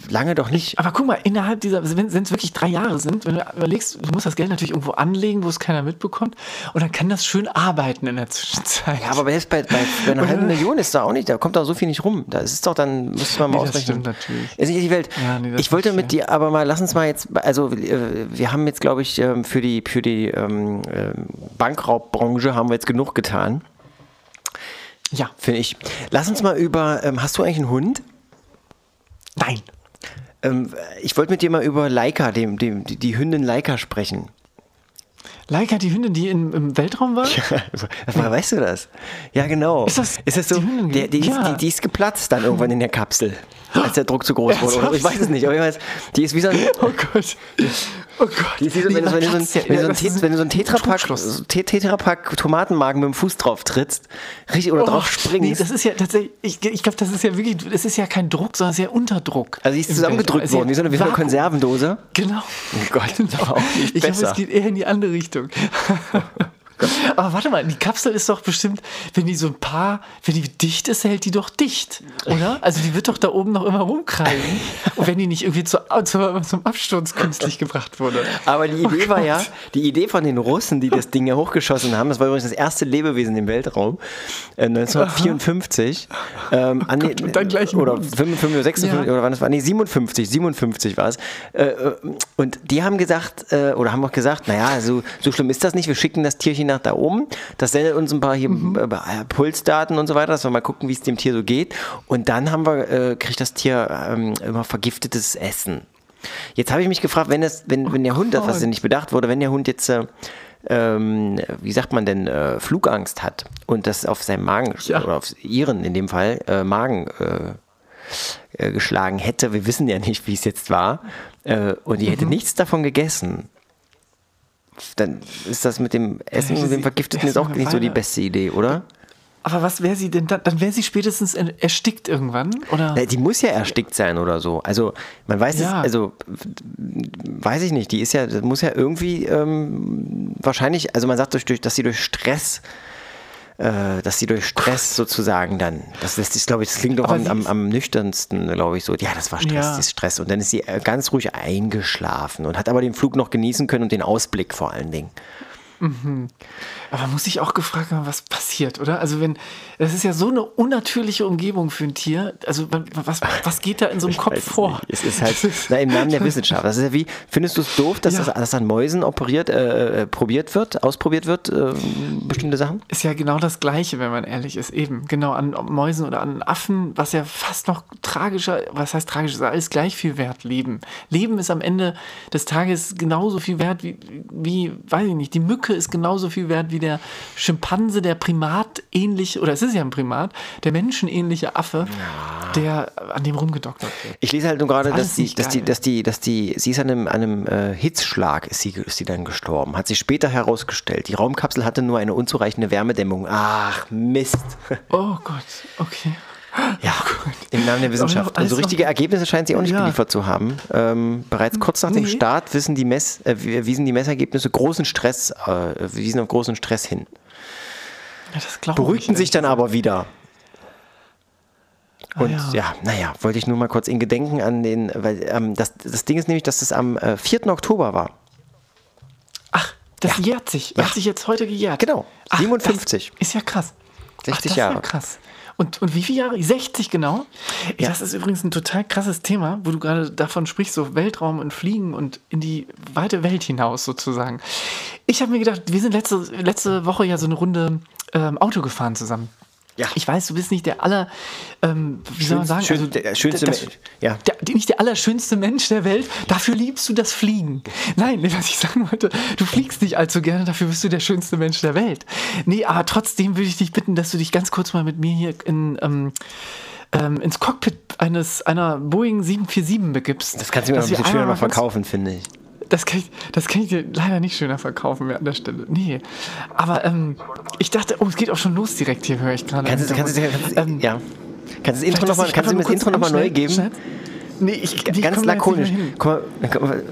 lange doch nicht. Aber guck mal, innerhalb dieser, wenn es wirklich drei Jahre sind, wenn du überlegst, du musst das Geld natürlich irgendwo anlegen, wo es keiner mitbekommt, und dann kann das schön arbeiten in der Zwischenzeit. Ja, aber selbst bei, bei, bei einer halben Million ist da auch nicht, da kommt da so viel nicht rum. Da ist es doch dann, müsste man mal Nee, das ausrechnen. stimmt natürlich. Ist nicht die Welt. Ja, nee, das ich wollte mit dir aber mal, lass uns mal jetzt, also äh, wir haben jetzt, glaube ich, ähm, für die, für die ähm, ähm, Bankraubbranche haben wir jetzt genug getan, ja, finde ich. Lass uns mal über, ähm, hast du eigentlich einen Hund? nein. Ähm, ich wollte mit dir mal über Leica, dem, dem, die, die Hündin Leica sprechen. Leica, die Hündin, die in, im Weltraum war? Woher weißt du das? Ja, genau. Ist das ist das so? die Hündin? Der, die, ist, Ja. die, die ist geplatzt dann irgendwann in der Kapsel, als der Druck zu groß wurde. Oder, ich weiß es nicht, aber ich weiß, die ist wie so ein, Oh Gott. Oh Gott. Die ist wie so, wenn, du, wenn, du so wenn, du so du so Tetrapack, so Te- Tetrapack Tomatenmagen mit dem Fuß drauf trittst, richtig oder drauf Oh, Nee, springst. das ist ja tatsächlich, ich, ich glaube, das ist ja wirklich, das ist ja kein Druck, sondern es ist ja Unterdruck. also die ist zusammengedrückt Weltraum. worden, wie so eine, wie so eine. Konservendose. Genau. Oh Gott, auch nicht Ich glaube, es geht eher in die andere Richtung. Aber warte mal, die Kapsel ist doch bestimmt, wenn die so ein paar, wenn die dicht ist, hält die doch dicht, oder? Also die wird doch da oben noch immer rumkreisen, wenn die nicht irgendwie zu, zu, zum Absturz künstlich gebracht wurde. Aber die Idee war ja, Gott. die Idee von den Russen, die das Ding ja hochgeschossen haben, das war übrigens das erste Lebewesen im Weltraum, äh, 1954. Ähm, an den, und dann gleich Oder Hund. 55 oder 56 Ja. oder wann das war? Nee, 57, 57 war es. Äh, und die haben gesagt, äh, oder haben auch gesagt, naja, so, so schlimm ist das nicht, wir schicken das Tierchen nach da oben, das sendet uns ein paar hier Mhm. äh, Pulsdaten und so weiter, dass wir mal gucken, wie es dem Tier so geht. Und dann haben wir, äh, kriegt das Tier ähm, immer vergiftetes Essen. Jetzt habe ich mich gefragt, wenn, das, wenn, wenn der Hund, das was nicht bedacht wurde, wenn der Hund jetzt, äh, ähm, wie sagt man denn, äh, Flugangst hat und das auf seinem Magen Ja. oder auf ihren in dem Fall äh, Magen äh, äh, geschlagen hätte, wir wissen ja nicht, wie es jetzt war, äh, und die hätte Mhm. nichts davon gegessen, dann ist das mit dem Essen und dem Vergifteten jetzt auch nicht so die beste Idee, oder? Aber was wäre sie denn dann? Dann wäre sie spätestens er- erstickt irgendwann, oder? Die muss ja erstickt sein oder so. Also man weiß Ja. es, also weiß ich nicht. Die ist ja, das muss ja irgendwie ähm, wahrscheinlich, also man sagt durch dass sie durch Stress, äh, dass sie durch Stress sozusagen dann, das, das ist, glaube ich, das klingt doch am, am, am nüchternsten, glaube ich, so. Ja, das war Stress, Ja. das ist Stress. Und dann ist sie äh, ganz ruhig eingeschlafen und hat aber den Flug noch genießen können und den Ausblick vor allen Dingen. Aber muss ich auch gefragt haben, was passiert, oder? Also wenn, das ist ja so eine unnatürliche Umgebung für ein Tier. Also was, was geht da in so einem Kopf Weiß es vor? nicht. Es ist halt na, im Namen der Wissenschaft. Das ist ja wie, findest du es doof, dass Ja. das alles an Mäusen operiert, äh, äh, probiert wird, ausprobiert wird, äh, bestimmte Sachen? Ist ja genau das Gleiche, wenn man ehrlich ist. Eben, genau an Mäusen oder an Affen, was ja fast noch tragischer, was heißt tragisch, ist alles gleich viel wert, Leben. Leben ist am Ende des Tages genauso viel wert wie, wie, weiß ich nicht, die Mücke ist genauso viel wert wie der Schimpanse, der Primat ähnlich, oder es ist ja ein Primat, der menschenähnliche Affe, der an dem rumgedoktert wird. Ich lese halt nur gerade, Ist dass die, dass die, dass die, dass die, sie ist an einem, einem äh, Hitzschlag ist sie, ist sie dann gestorben. Hat sich später herausgestellt. Die Raumkapsel hatte nur eine unzureichende Wärmedämmung. Ach, Mist. Oh Gott, okay. Ja, im Namen der Wissenschaft. alles Und so noch- richtige Ergebnisse scheint sie auch nicht Ja. geliefert zu haben. Ähm, bereits kurz nach dem Nee. Start wissen die, Mess, äh, wiesen die Messergebnisse großen Stress, äh, wiesen auf großen Stress hin. Ja, beruhigten ich, sich dann aber wieder. Und Ah, ja. ja. naja, wollte ich nur mal kurz in Gedenken an den, weil ähm, das, das Ding ist nämlich, dass das am äh, 4. Oktober war. Ach, das jährt sich. Ja. Hat sich jetzt heute gejährt. Genau, Ach, 57. Das ist ja krass. 60 Ach, das Jahre. Ist ja krass. Und, und wie viele Jahre? 60 genau? Ja. Das ist übrigens ein total krasses Thema, wo du gerade davon sprichst, so Weltraum und Fliegen und in die weite Welt hinaus sozusagen. Ich habe mir gedacht, wir sind letzte, letzte Woche ja so eine Runde ähm, Auto gefahren zusammen. Ja. Ich weiß, du bist nicht der aller, ähm, wie soll man sagen, Schön- also der schönste das- Mensch. Ja. der, nicht der allerschönste Mensch der Welt, dafür liebst du das Fliegen. Nein, was ich sagen wollte, du fliegst nicht allzu gerne, dafür bist du der schönste Mensch der Welt. Nee, aber trotzdem würde ich dich bitten, dass du dich ganz kurz mal mit mir hier in, ähm, ähm, ins Cockpit eines, einer Boeing 747 begibst. Das kannst du mir noch ein bisschen einmal noch verkaufen, finde ich. Das kann, ich, das kann ich dir leider nicht schöner verkaufen mehr an der Stelle. Nee. Aber ähm, ich dachte, oh, es geht auch schon los direkt hier, höre ich gerade. Kannst du, kannst kannst du, Ähm, ja. Kannst du das Intro noch mal, ich kannst du mir das Intro nochmal neu geben? schnell- Nee, ich, ich Ganz komm mehr lakonisch. guck mal.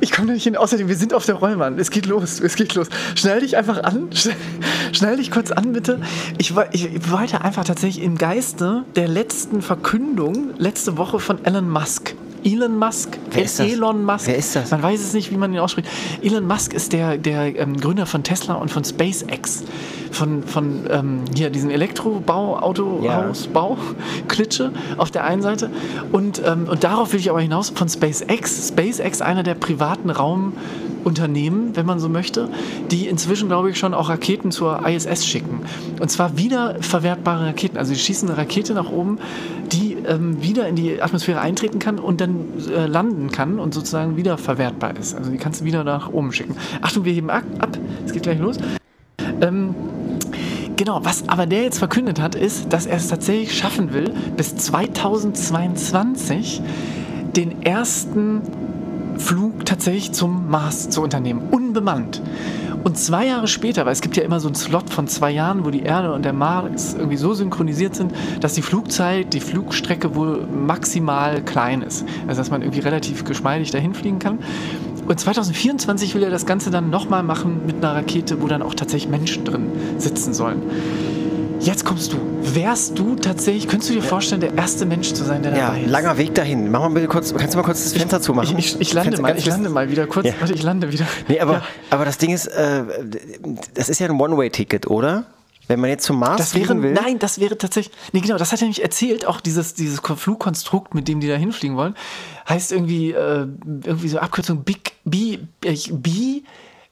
Ich komme da nicht hin. Außerdem, wir sind auf der Rollmann. Es geht los. Es geht los. Schnell dich einfach an. Schnell, schnell dich kurz an, bitte. Ich, ich wollte einfach tatsächlich im Geiste der letzten Verkündung letzte Woche von Elon Musk. Elon Musk. Wer ist das? Elon Musk. Wer ist das? Man weiß es nicht, wie man ihn ausspricht. Elon Musk ist der, der ähm, Gründer von Tesla und von SpaceX. Von, von ähm, hier diesem Elektrobau, Autohaus, Bau, Klitsche auf der einen Seite. Und, ähm, und darauf will ich aber hinaus von SpaceX. SpaceX, einer der privaten Raumunternehmen, wenn man so möchte, die inzwischen, glaube ich, schon auch Raketen zur ISS schicken. Und zwar wiederverwertbare Raketen. Also sie schießen eine Rakete nach oben, die ähm, wieder in die Atmosphäre eintreten kann und dann äh, landen kann und sozusagen wieder verwertbar ist. Also die kannst du wieder nach oben schicken. Achtung, wir heben ab. ab. Es geht gleich los. Ähm, Genau, was aber der jetzt verkündet hat, ist, dass er es tatsächlich schaffen will, bis 2022 den ersten Flug tatsächlich zum Mars zu unternehmen, unbemannt. Und zwei Jahre später, weil es gibt ja immer so einen Slot von zwei Jahren, wo die Erde und der Mars irgendwie so synchronisiert sind, dass die Flugzeit, die Flugstrecke wohl maximal klein ist. Also dass man irgendwie relativ geschmeidig dahin fliegen kann. Und 2024 will er das Ganze dann nochmal machen mit einer Rakete, wo dann auch tatsächlich Menschen drin sitzen sollen. Jetzt kommst du. Wärst du tatsächlich, könntest du dir vorstellen, der erste Mensch zu sein, der Ja, dabei ist? langer Weg dahin. Mach mal bitte kurz, kannst du mal kurz das Fenster zumachen? Ich, ich, ich lande Fenster mal, ich lande mal wieder kurz. Ja. Warte, ich lande wieder. Nee, aber, Ja. aber das Ding ist, äh, das ist ja ein One-Way-Ticket, oder? Wenn man jetzt zum Mars Das wäre, fliegen will. nein, das wäre tatsächlich, nee, genau, das hat er nämlich erzählt, auch dieses, dieses Flugkonstrukt, mit dem die da hinfliegen wollen, heißt irgendwie, äh, irgendwie so Abkürzung Big, B, äh, B,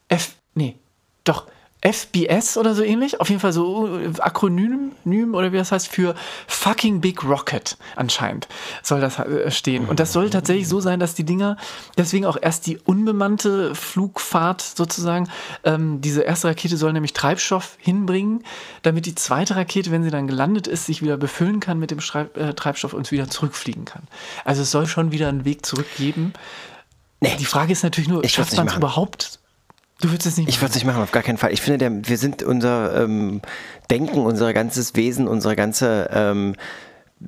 F, nee, doch, FBS oder so ähnlich, auf jeden Fall so äh, Akronym Nym oder wie das heißt, für fucking Big Rocket anscheinend soll das äh, stehen. Und das soll tatsächlich so sein, dass die Dinger, deswegen auch erst die unbemannte Flugfahrt sozusagen, ähm, diese erste Rakete soll nämlich Treibstoff hinbringen, damit die zweite Rakete, wenn sie dann gelandet ist, sich wieder befüllen kann mit dem Schreib äh, Treibstoff und wieder zurückfliegen kann. Also es soll schon wieder einen Weg zurück geben. Nee. Die Frage ist natürlich nur, schafft man es überhaupt? Du würdest es nicht Ich würde es nicht machen, auf gar keinen Fall. Ich finde, der, wir sind unser ähm, Denken, unser ganzes Wesen, unsere ganze ähm,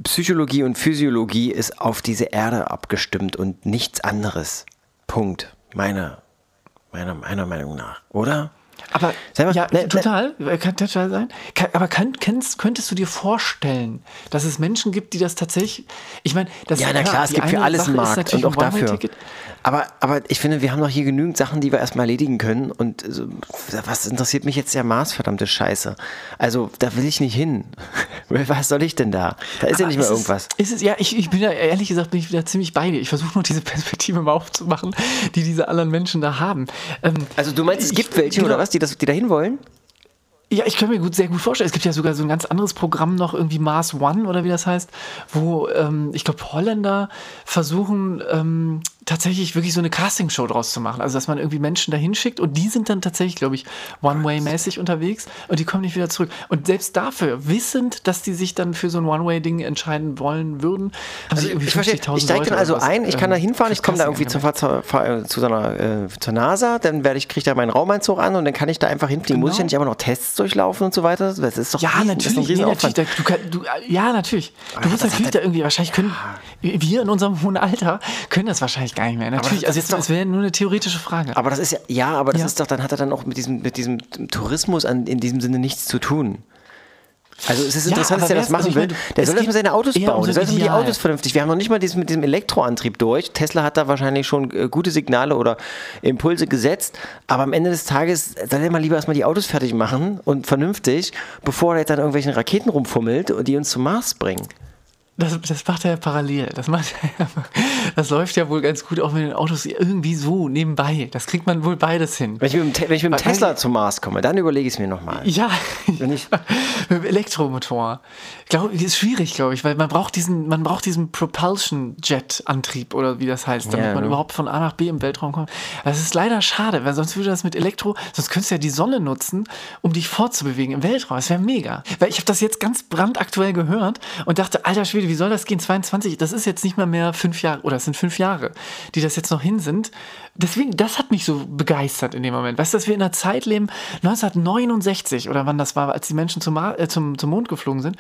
Psychologie und Physiologie ist auf diese Erde abgestimmt und nichts anderes. Punkt. Meiner, meiner, meiner Meinung nach. Oder? Aber mal, ja, ne, ne- total, kann total sein. Kann, aber kann, könntest, könntest du dir vorstellen, dass es Menschen gibt, die das tatsächlich. Ich meine, das Ja, na klar, es gibt für alles einen Markt und auch dafür. Aber, aber ich finde, wir haben doch hier genügend Sachen, die wir erstmal erledigen können. Und so, was interessiert mich jetzt der Mars, verdammte Scheiße? Also, da will ich nicht hin. Was soll ich denn da? Da ist ja Aber nicht mehr irgendwas. Es, ist es, ja, ich, ich bin ja ehrlich gesagt bin ich wieder ziemlich bei dir. Ich versuche nur diese Perspektive mal aufzumachen, die diese anderen Menschen da haben. Ähm, Also, du meinst, es ich- gibt welche genau. oder was, die, das, die da hin wollen? Ja, ich kann mir gut, sehr gut vorstellen. Es gibt ja sogar so ein ganz anderes Programm noch, irgendwie Mars One oder wie das heißt, wo ähm, ich glaube Holländer versuchen ähm, tatsächlich wirklich so eine Castingshow draus zu machen. Also dass man irgendwie Menschen dahin schickt und die sind dann tatsächlich, glaube ich, One-Way-mäßig unterwegs und die kommen nicht wieder zurück. Und selbst dafür, wissend, dass die sich dann für so ein One-Way-Ding entscheiden wollen würden, haben irgendwie Ich verstehe, 50.000 ich steige dann also ein, ich kann da ähm, hinfahren, fürs ich komme da irgendwie zur, zu so einer, äh, zur NASA, dann werde ich, kriege da meinen Raumanzug an und dann kann ich da einfach hinfliegen. Muss ich ja Genau. nicht aber noch Tests durchlaufen und so weiter? Das ist doch Ja, riesen, natürlich. Nee, natürlich. Da, du, kann- du, ja, natürlich. Du das musst natürlich da irgendwie, wahrscheinlich können wir in unserem hohen Alter können das wahrscheinlich ich gar nicht mehr. Natürlich, das also jetzt, doch- es wäre nur eine theoretische Frage. Aber das ist ja, ja, aber das Ja. ist doch, dann hat er dann auch mit diesem, mit diesem Tourismus an, in diesem Sinne nichts zu tun. Also es ist Ja, interessant, dass er das also machen will. meine, der soll erstmal seine Autos um bauen. so Der soll erstmal die. Autos vernünftig. Wir haben noch nicht mal dieses, mit diesem Elektroantrieb durch. Tesla hat da wahrscheinlich schon äh, gute Signale oder Impulse gesetzt. Aber am Ende des Tages soll er mal lieber erstmal die Autos fertig machen und vernünftig, bevor er jetzt an irgendwelchen Raketen rumfummelt und die uns zum Mars bringen. Das, das macht er ja parallel. Das, macht er das läuft ja wohl ganz gut auch mit den Autos irgendwie so nebenbei. Das kriegt man wohl beides hin. Wenn ich mit dem, ich mit dem Tesla zum Mars komme, dann überlege ich es mir nochmal. Ja, Wenn ich- mit dem Elektromotor. Glaub, ist schwierig, glaube ich, weil man braucht diesen, man braucht diesen Propulsion-Jet-Antrieb oder wie das heißt, damit Ja, man ne? überhaupt von A nach B im Weltraum kommt. Das ist leider schade, weil sonst würde das mit Elektro, sonst könntest du ja die Sonne nutzen, um dich fortzubewegen im Weltraum. Das wäre mega. Weil ich habe das jetzt ganz brandaktuell gehört und dachte, alter Schwede, wie soll das gehen? 22, das ist jetzt nicht mal mehr fünf Jahre, oder es sind fünf Jahre, die das jetzt noch hin sind. Deswegen, das hat mich so begeistert in dem Moment. Weißt du, dass wir in einer Zeit leben, 1969 oder wann das war, als die Menschen zum, äh, zum, zum Mond geflogen sind,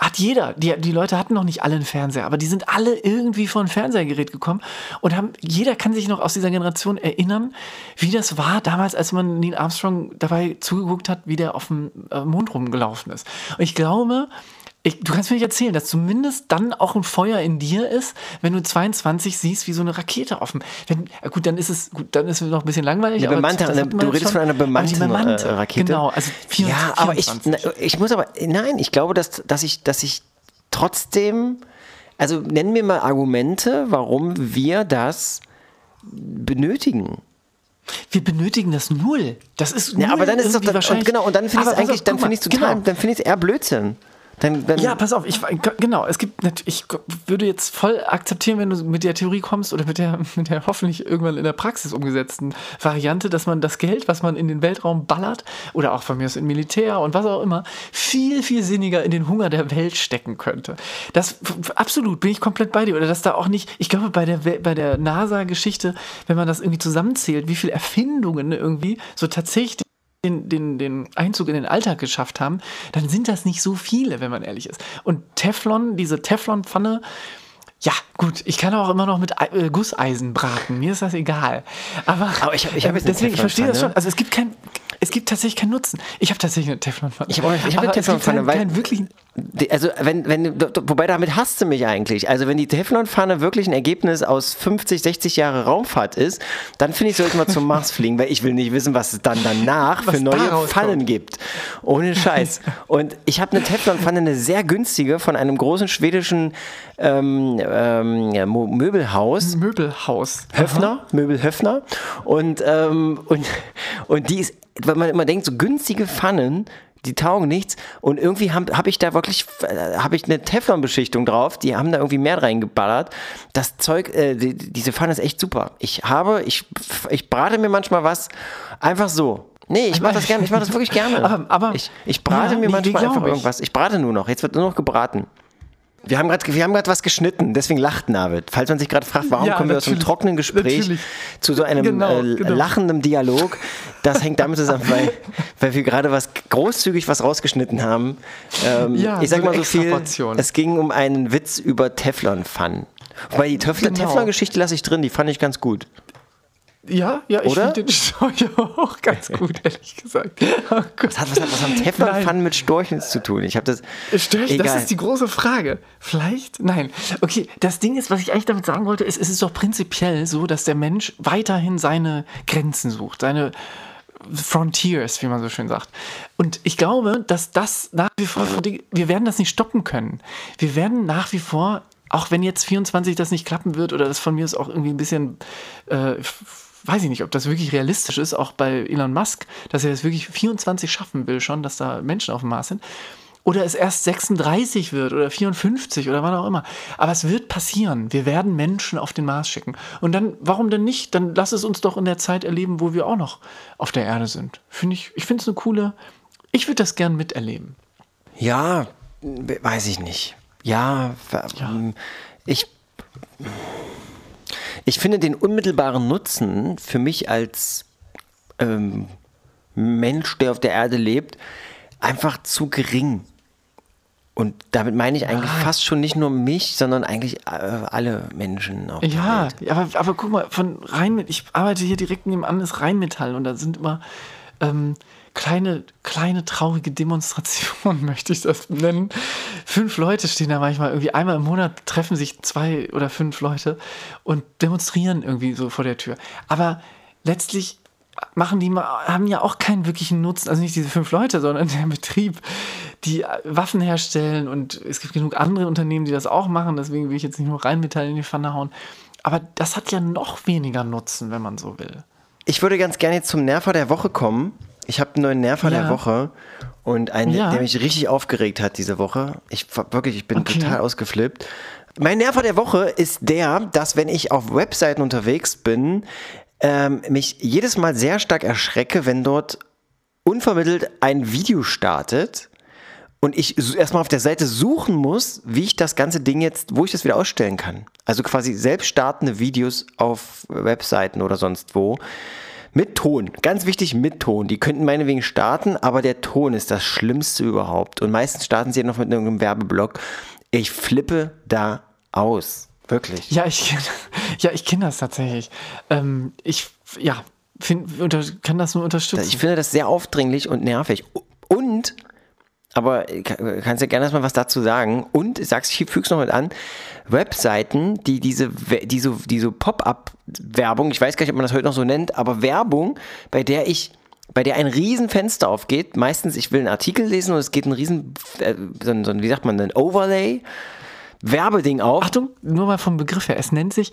hat jeder, die, die Leute hatten noch nicht alle einen Fernseher, aber die sind alle irgendwie vor ein Fernsehgerät gekommen und haben, jeder kann sich noch aus dieser Generation erinnern, wie das war damals, als man Neil Armstrong dabei zugeguckt hat, wie der auf dem äh, Mond rumgelaufen ist. Und ich glaube, ich, du kannst mir nicht erzählen, dass zumindest dann auch ein Feuer in dir ist, wenn du 22 siehst, wie so eine Rakete offen. Wenn, gut, dann ist es gut, dann ist es noch ein bisschen langweilig. Eine aber bemannte, das eine, du redest schon. von einer Aber bemannten bemannte, äh, Rakete. Genau, also 24, Ja, aber ich, 24. na, ich muss aber, nein, ich glaube, dass, dass, ich, dass ich trotzdem, also nennen wir mal Argumente, warum wir das benötigen. Wir benötigen das null. Das ist Ja, aber null dann ist es doch, und wahrscheinlich- genau, und dann finde ich es Aber eigentlich, dann finde ich total, genau. dann finde ich es eher Blödsinn. Dann, dann, Ja, pass auf, ich, genau, es gibt ich würde jetzt voll akzeptieren, wenn du mit der Theorie kommst oder mit der, mit der hoffentlich irgendwann in der Praxis umgesetzten Variante, dass man das Geld, was man in den Weltraum ballert oder auch von mir aus in Militär und was auch immer, viel, viel sinniger in den Hunger der Welt stecken könnte. Das absolut bin ich komplett bei dir. Oder dass da auch nicht, ich glaube, bei der, bei der NASA-Geschichte, wenn man das irgendwie zusammenzählt, wie viele Erfindungen irgendwie so tatsächlich den, den, den Einzug in den Alltag geschafft haben, dann sind das nicht so viele, wenn man ehrlich ist. Und Teflon, diese Teflonpfanne, ja, gut, ich kann auch immer noch mit äh, Gusseisen braten, mir ist das egal. Aber, Aber ich ich hab jetzt eine deswegen, ich verstehe das schon. Also es gibt kein, es gibt tatsächlich keinen Nutzen. Ich habe tatsächlich eine Teflonpfanne. Ich hab auch- ich hab eine Teflonpfanne, keinen, weil- keinen wirklichen. Also, wenn, wenn, wobei damit hasst du mich eigentlich. Also, wenn die Teflonpfanne wirklich ein Ergebnis aus 50, 60 Jahre Raumfahrt ist, dann finde ich, sollte man zum Mars fliegen, weil ich will nicht wissen, was es dann danach für Was neue daraus Pfannen kommt. gibt. Ohne Scheiß. Und ich habe eine Teflonpfanne, eine sehr günstige, von einem großen schwedischen ähm, ähm, ja, Möbelhaus. Möbelhaus. Höfner, Möbel Höfner. Und, ähm, und, und die ist, weil man immer denkt, so günstige Pfannen, die taugen nichts. Und irgendwie habe hab ich da wirklich, äh, habe ich eine Teflonbeschichtung drauf. Die haben da irgendwie mehr reingeballert. Das Zeug, äh, die, diese Pfanne ist echt super. Ich habe, ich, ich brate mir manchmal was einfach so. Nee, ich mache das gerne, ich mache das wirklich gerne. Aber- aber- ich, ich brate Ja, mir manchmal einfach irgendwas. Ich brate nur noch. Jetzt wird nur noch gebraten. Wir haben gerade was geschnitten, deswegen lacht Navid. Falls man sich gerade fragt, warum Ja, kommen wir aus einem trockenen Gespräch Natürlich. zu so einem Genau, äh, genau. lachenden Dialog, das hängt damit zusammen, weil, weil wir gerade was großzügig was rausgeschnitten haben. Ähm, Ja, ich sag so mal so viel, es ging um einen Witz über Teflonpfannen. Wobei die Genau. Teflon-Geschichte lasse ich drin, die fand ich ganz gut. Ja, ja, ich finde den Storch auch ganz gut, ehrlich gesagt. Oh. Was hat, was hat, was haben Teflonpfannen mit Storchens zu tun? Ich habe das. Störch, Egal. das ist die große Frage. Vielleicht? Nein. Okay, das Ding ist, was ich eigentlich damit sagen wollte, ist, es ist doch prinzipiell so, dass der Mensch weiterhin seine Grenzen sucht, seine Frontiers, wie man so schön sagt. Und ich glaube, dass das nach wie vor, wir werden das nicht stoppen können. Wir werden nach wie vor, auch wenn jetzt 24 das nicht klappen wird oder das von mir ist auch irgendwie ein bisschen, äh, weiß ich nicht, ob das wirklich realistisch ist, auch bei Elon Musk, dass er das wirklich 24 schaffen will schon, dass da Menschen auf dem Mars sind. Oder es erst 36 wird oder 54 oder wann auch immer. Aber es wird passieren. Wir werden Menschen auf den Mars schicken. Und dann, warum denn nicht? Dann lass es uns doch in der Zeit erleben, wo wir auch noch auf der Erde sind. Finde ich, ich finde es eine coole, ich würde das gern miterleben. Ja, we- weiß ich nicht. Ja, ähm, ich. Ich finde den unmittelbaren Nutzen für mich als ähm, Mensch, der auf der Erde lebt, einfach zu gering. Und damit meine ich eigentlich Ah. fast schon nicht nur mich, sondern eigentlich äh, alle Menschen auf der Ja, Welt. ja, aber, aber guck mal, von Rheinmetall, ich arbeite hier direkt nebenan, ist Rheinmetall und da sind immer ähm, kleine, kleine traurige Demonstrationen, möchte ich das nennen. Fünf Leute stehen da manchmal irgendwie, einmal im Monat treffen sich zwei oder fünf Leute und demonstrieren irgendwie so vor der Tür. Aber letztlich machen die haben ja auch keinen wirklichen Nutzen, also nicht diese fünf Leute, sondern der Betrieb, die Waffen herstellen und es gibt genug andere Unternehmen, die das auch machen, deswegen will ich jetzt nicht nur Rheinmetall in die Pfanne hauen. Aber das hat ja noch weniger Nutzen, wenn man so will. Ich würde ganz gerne jetzt zum Nerver der Woche kommen. Ich habe einen neuen Nerver Ja. der Woche und einen, Ja. der mich richtig aufgeregt hat diese Woche. Ich wirklich, ich bin Okay. total ausgeflippt. Mein Nerver der Woche ist der, dass wenn ich auf Webseiten unterwegs bin, ähm, mich jedes Mal sehr stark erschrecke, wenn dort unvermittelt ein Video startet und ich erstmal auf der Seite suchen muss, wie ich das ganze Ding jetzt, wo ich das wieder ausstellen kann. Also quasi selbst startende Videos auf Webseiten oder sonst wo. Mit Ton. Ganz wichtig, mit Ton. Die könnten meinetwegen starten, aber der Ton ist das Schlimmste überhaupt. Und meistens starten sie ja noch mit irgendeinem Werbeblock. Ich flippe da aus. Wirklich. Ja, ich, ja, ich kenne das tatsächlich. Ähm, ich, ja, find, unter, kann das nur unterstützen. Ich finde das sehr aufdringlich und nervig. Und, aber kann- kannst ja gerne erstmal was dazu sagen. Und ich sag's, ich füg's noch mit an, Webseiten, die diese, die so, Pop-up-Werbung, ich weiß gar nicht, ob man das heute noch so nennt, aber Werbung, bei der ich bei der ein riesen Fenster aufgeht, meistens ich will einen Artikel lesen und es geht ein riesen, äh, so, ein- so, ein, wie sagt man, ein Overlay, Werbeding auf. Achtung, nur mal vom Begriff her. Es nennt sich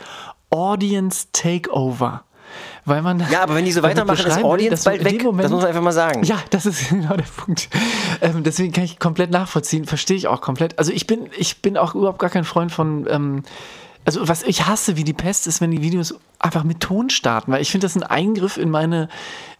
Audience Takeover. Weil man ja, aber wenn die so weitermachen, ist Audience bald weg. Moment- das muss man einfach mal sagen. Ja, das ist genau der Punkt. Ähm, deswegen kann ich komplett nachvollziehen, verstehe ich auch komplett. Also ich bin, ich bin auch überhaupt gar kein Freund von, ähm, also was ich hasse wie die Pest ist, wenn die Videos einfach mit Ton starten, weil ich finde das ein Eingriff in meine,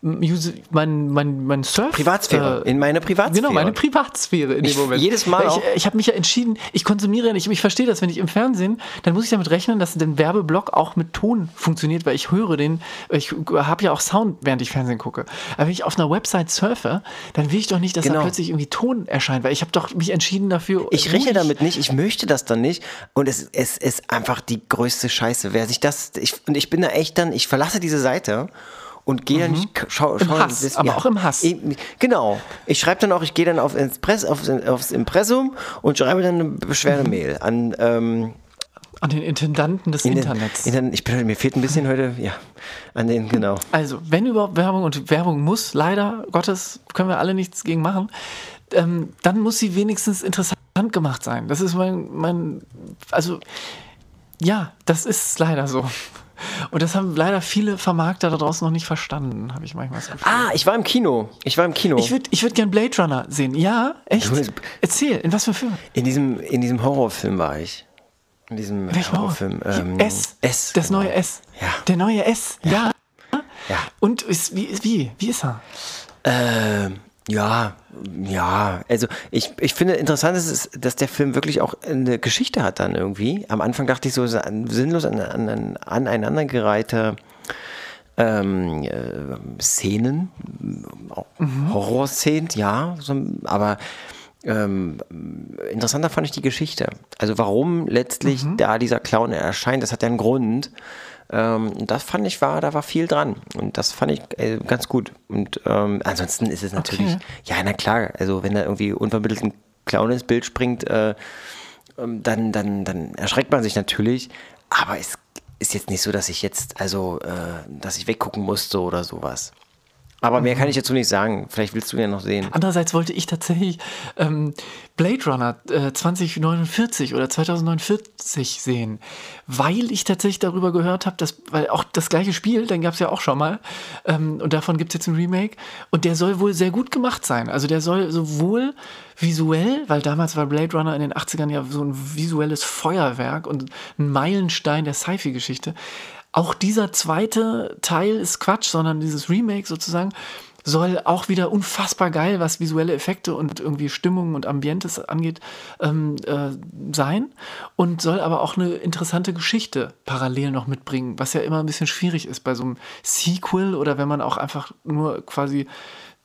mein, mein, mein Surf. Privatsphäre. äh, in meine Privatsphäre. Genau, meine Privatsphäre in Ich- dem Moment. jedes Mal Weil auch. Ich, ich habe mich ja entschieden, ich konsumiere ja nicht, ich verstehe das, wenn ich im Fernsehen, dann muss ich damit rechnen, dass der Werbeblock auch mit Ton funktioniert, weil ich höre den, ich habe ja auch Sound, während ich Fernsehen gucke. Aber wenn ich auf einer Website surfe, dann will ich doch nicht, dass Genau. da plötzlich irgendwie Ton erscheint, weil ich habe doch mich entschieden dafür. Ich rechne ruhig- damit nicht, ich möchte das dann nicht. Und es, es ist einfach die größte Scheiße. Wer sich das, ich, und ich bin da echt dann, ich verlasse diese Seite und gehe dann nicht, k- schau, schau Mhm. Hass, das- aber auch im Hass. Eben, Genau. Ich schreibe dann auch, ich gehe dann auf Impress, auf, aufs Impressum und schreibe dann eine Beschwerdemail an, ähm, An den Intendanten des in den- Internets. In ich bin, mir fehlt ein bisschen heute, ja, an den, genau. Also, wenn überhaupt Werbung und Werbung muss, leider Gottes, können wir alle nichts gegen machen, ähm, dann muss sie wenigstens interessant gemacht sein. Das ist mein, mein, also, ja, das ist leider so. Und das haben leider viele Vermarkter da draußen noch nicht verstanden, habe ich manchmal das Gefühl. Ah, ich war im Kino. Ich war im Kino. Ich würde ich würd gern Blade Runner sehen. Ja, echt? Erzähl, in was für Film? in, diesem, in diesem Horrorfilm war ich. In diesem Welcher Horrorfilm. Horror? Ähm, S. S. Das genau. neue S. Ja. Der neue S. Ja. Ja. Und ist, wie, wie, wie ist er? Ähm, ja, ja. Also ich, ich finde interessant ist, dass der Film wirklich auch eine Geschichte hat dann irgendwie. Am Anfang dachte ich so, so sinnlos an, an, an aneinandergereihte ähm, äh, Szenen, auch Horrorszenen, ja, so, aber ähm, interessanter fand ich die Geschichte. Also warum letztlich da dieser Clown erscheint, das hat ja einen Grund. Ähm, das fand ich war, da war viel dran. Und das fand ich äh, ganz gut. Und ähm, ansonsten ist es natürlich, Okay. ja, na klar, also wenn da irgendwie unvermittelt ein Clown ins Bild springt, äh, ähm, dann, dann, dann erschreckt man sich natürlich. Aber es ist jetzt nicht so, dass ich jetzt, also, äh, dass ich weggucken musste oder sowas. Aber mehr kann ich dazu nicht sagen. Vielleicht willst du ja noch sehen. Andererseits wollte ich tatsächlich ähm, Blade Runner äh, 2049 oder 2049 sehen, weil ich tatsächlich darüber gehört habe, dass, weil auch das gleiche Spiel, dann gab es ja auch schon mal, ähm, und davon gibt es jetzt ein Remake, und der soll wohl sehr gut gemacht sein. Also der soll sowohl visuell, weil damals war Blade Runner in den 80ern ja so ein visuelles Feuerwerk und ein Meilenstein der Sci-Fi-Geschichte. Auch dieser zweite Teil ist Quatsch, sondern dieses Remake sozusagen soll auch wieder unfassbar geil, was visuelle Effekte und irgendwie Stimmung und Ambientes angeht, ähm, äh, sein. Und soll aber auch eine interessante Geschichte parallel noch mitbringen, was ja immer ein bisschen schwierig ist bei so einem Sequel oder wenn man auch einfach nur quasi,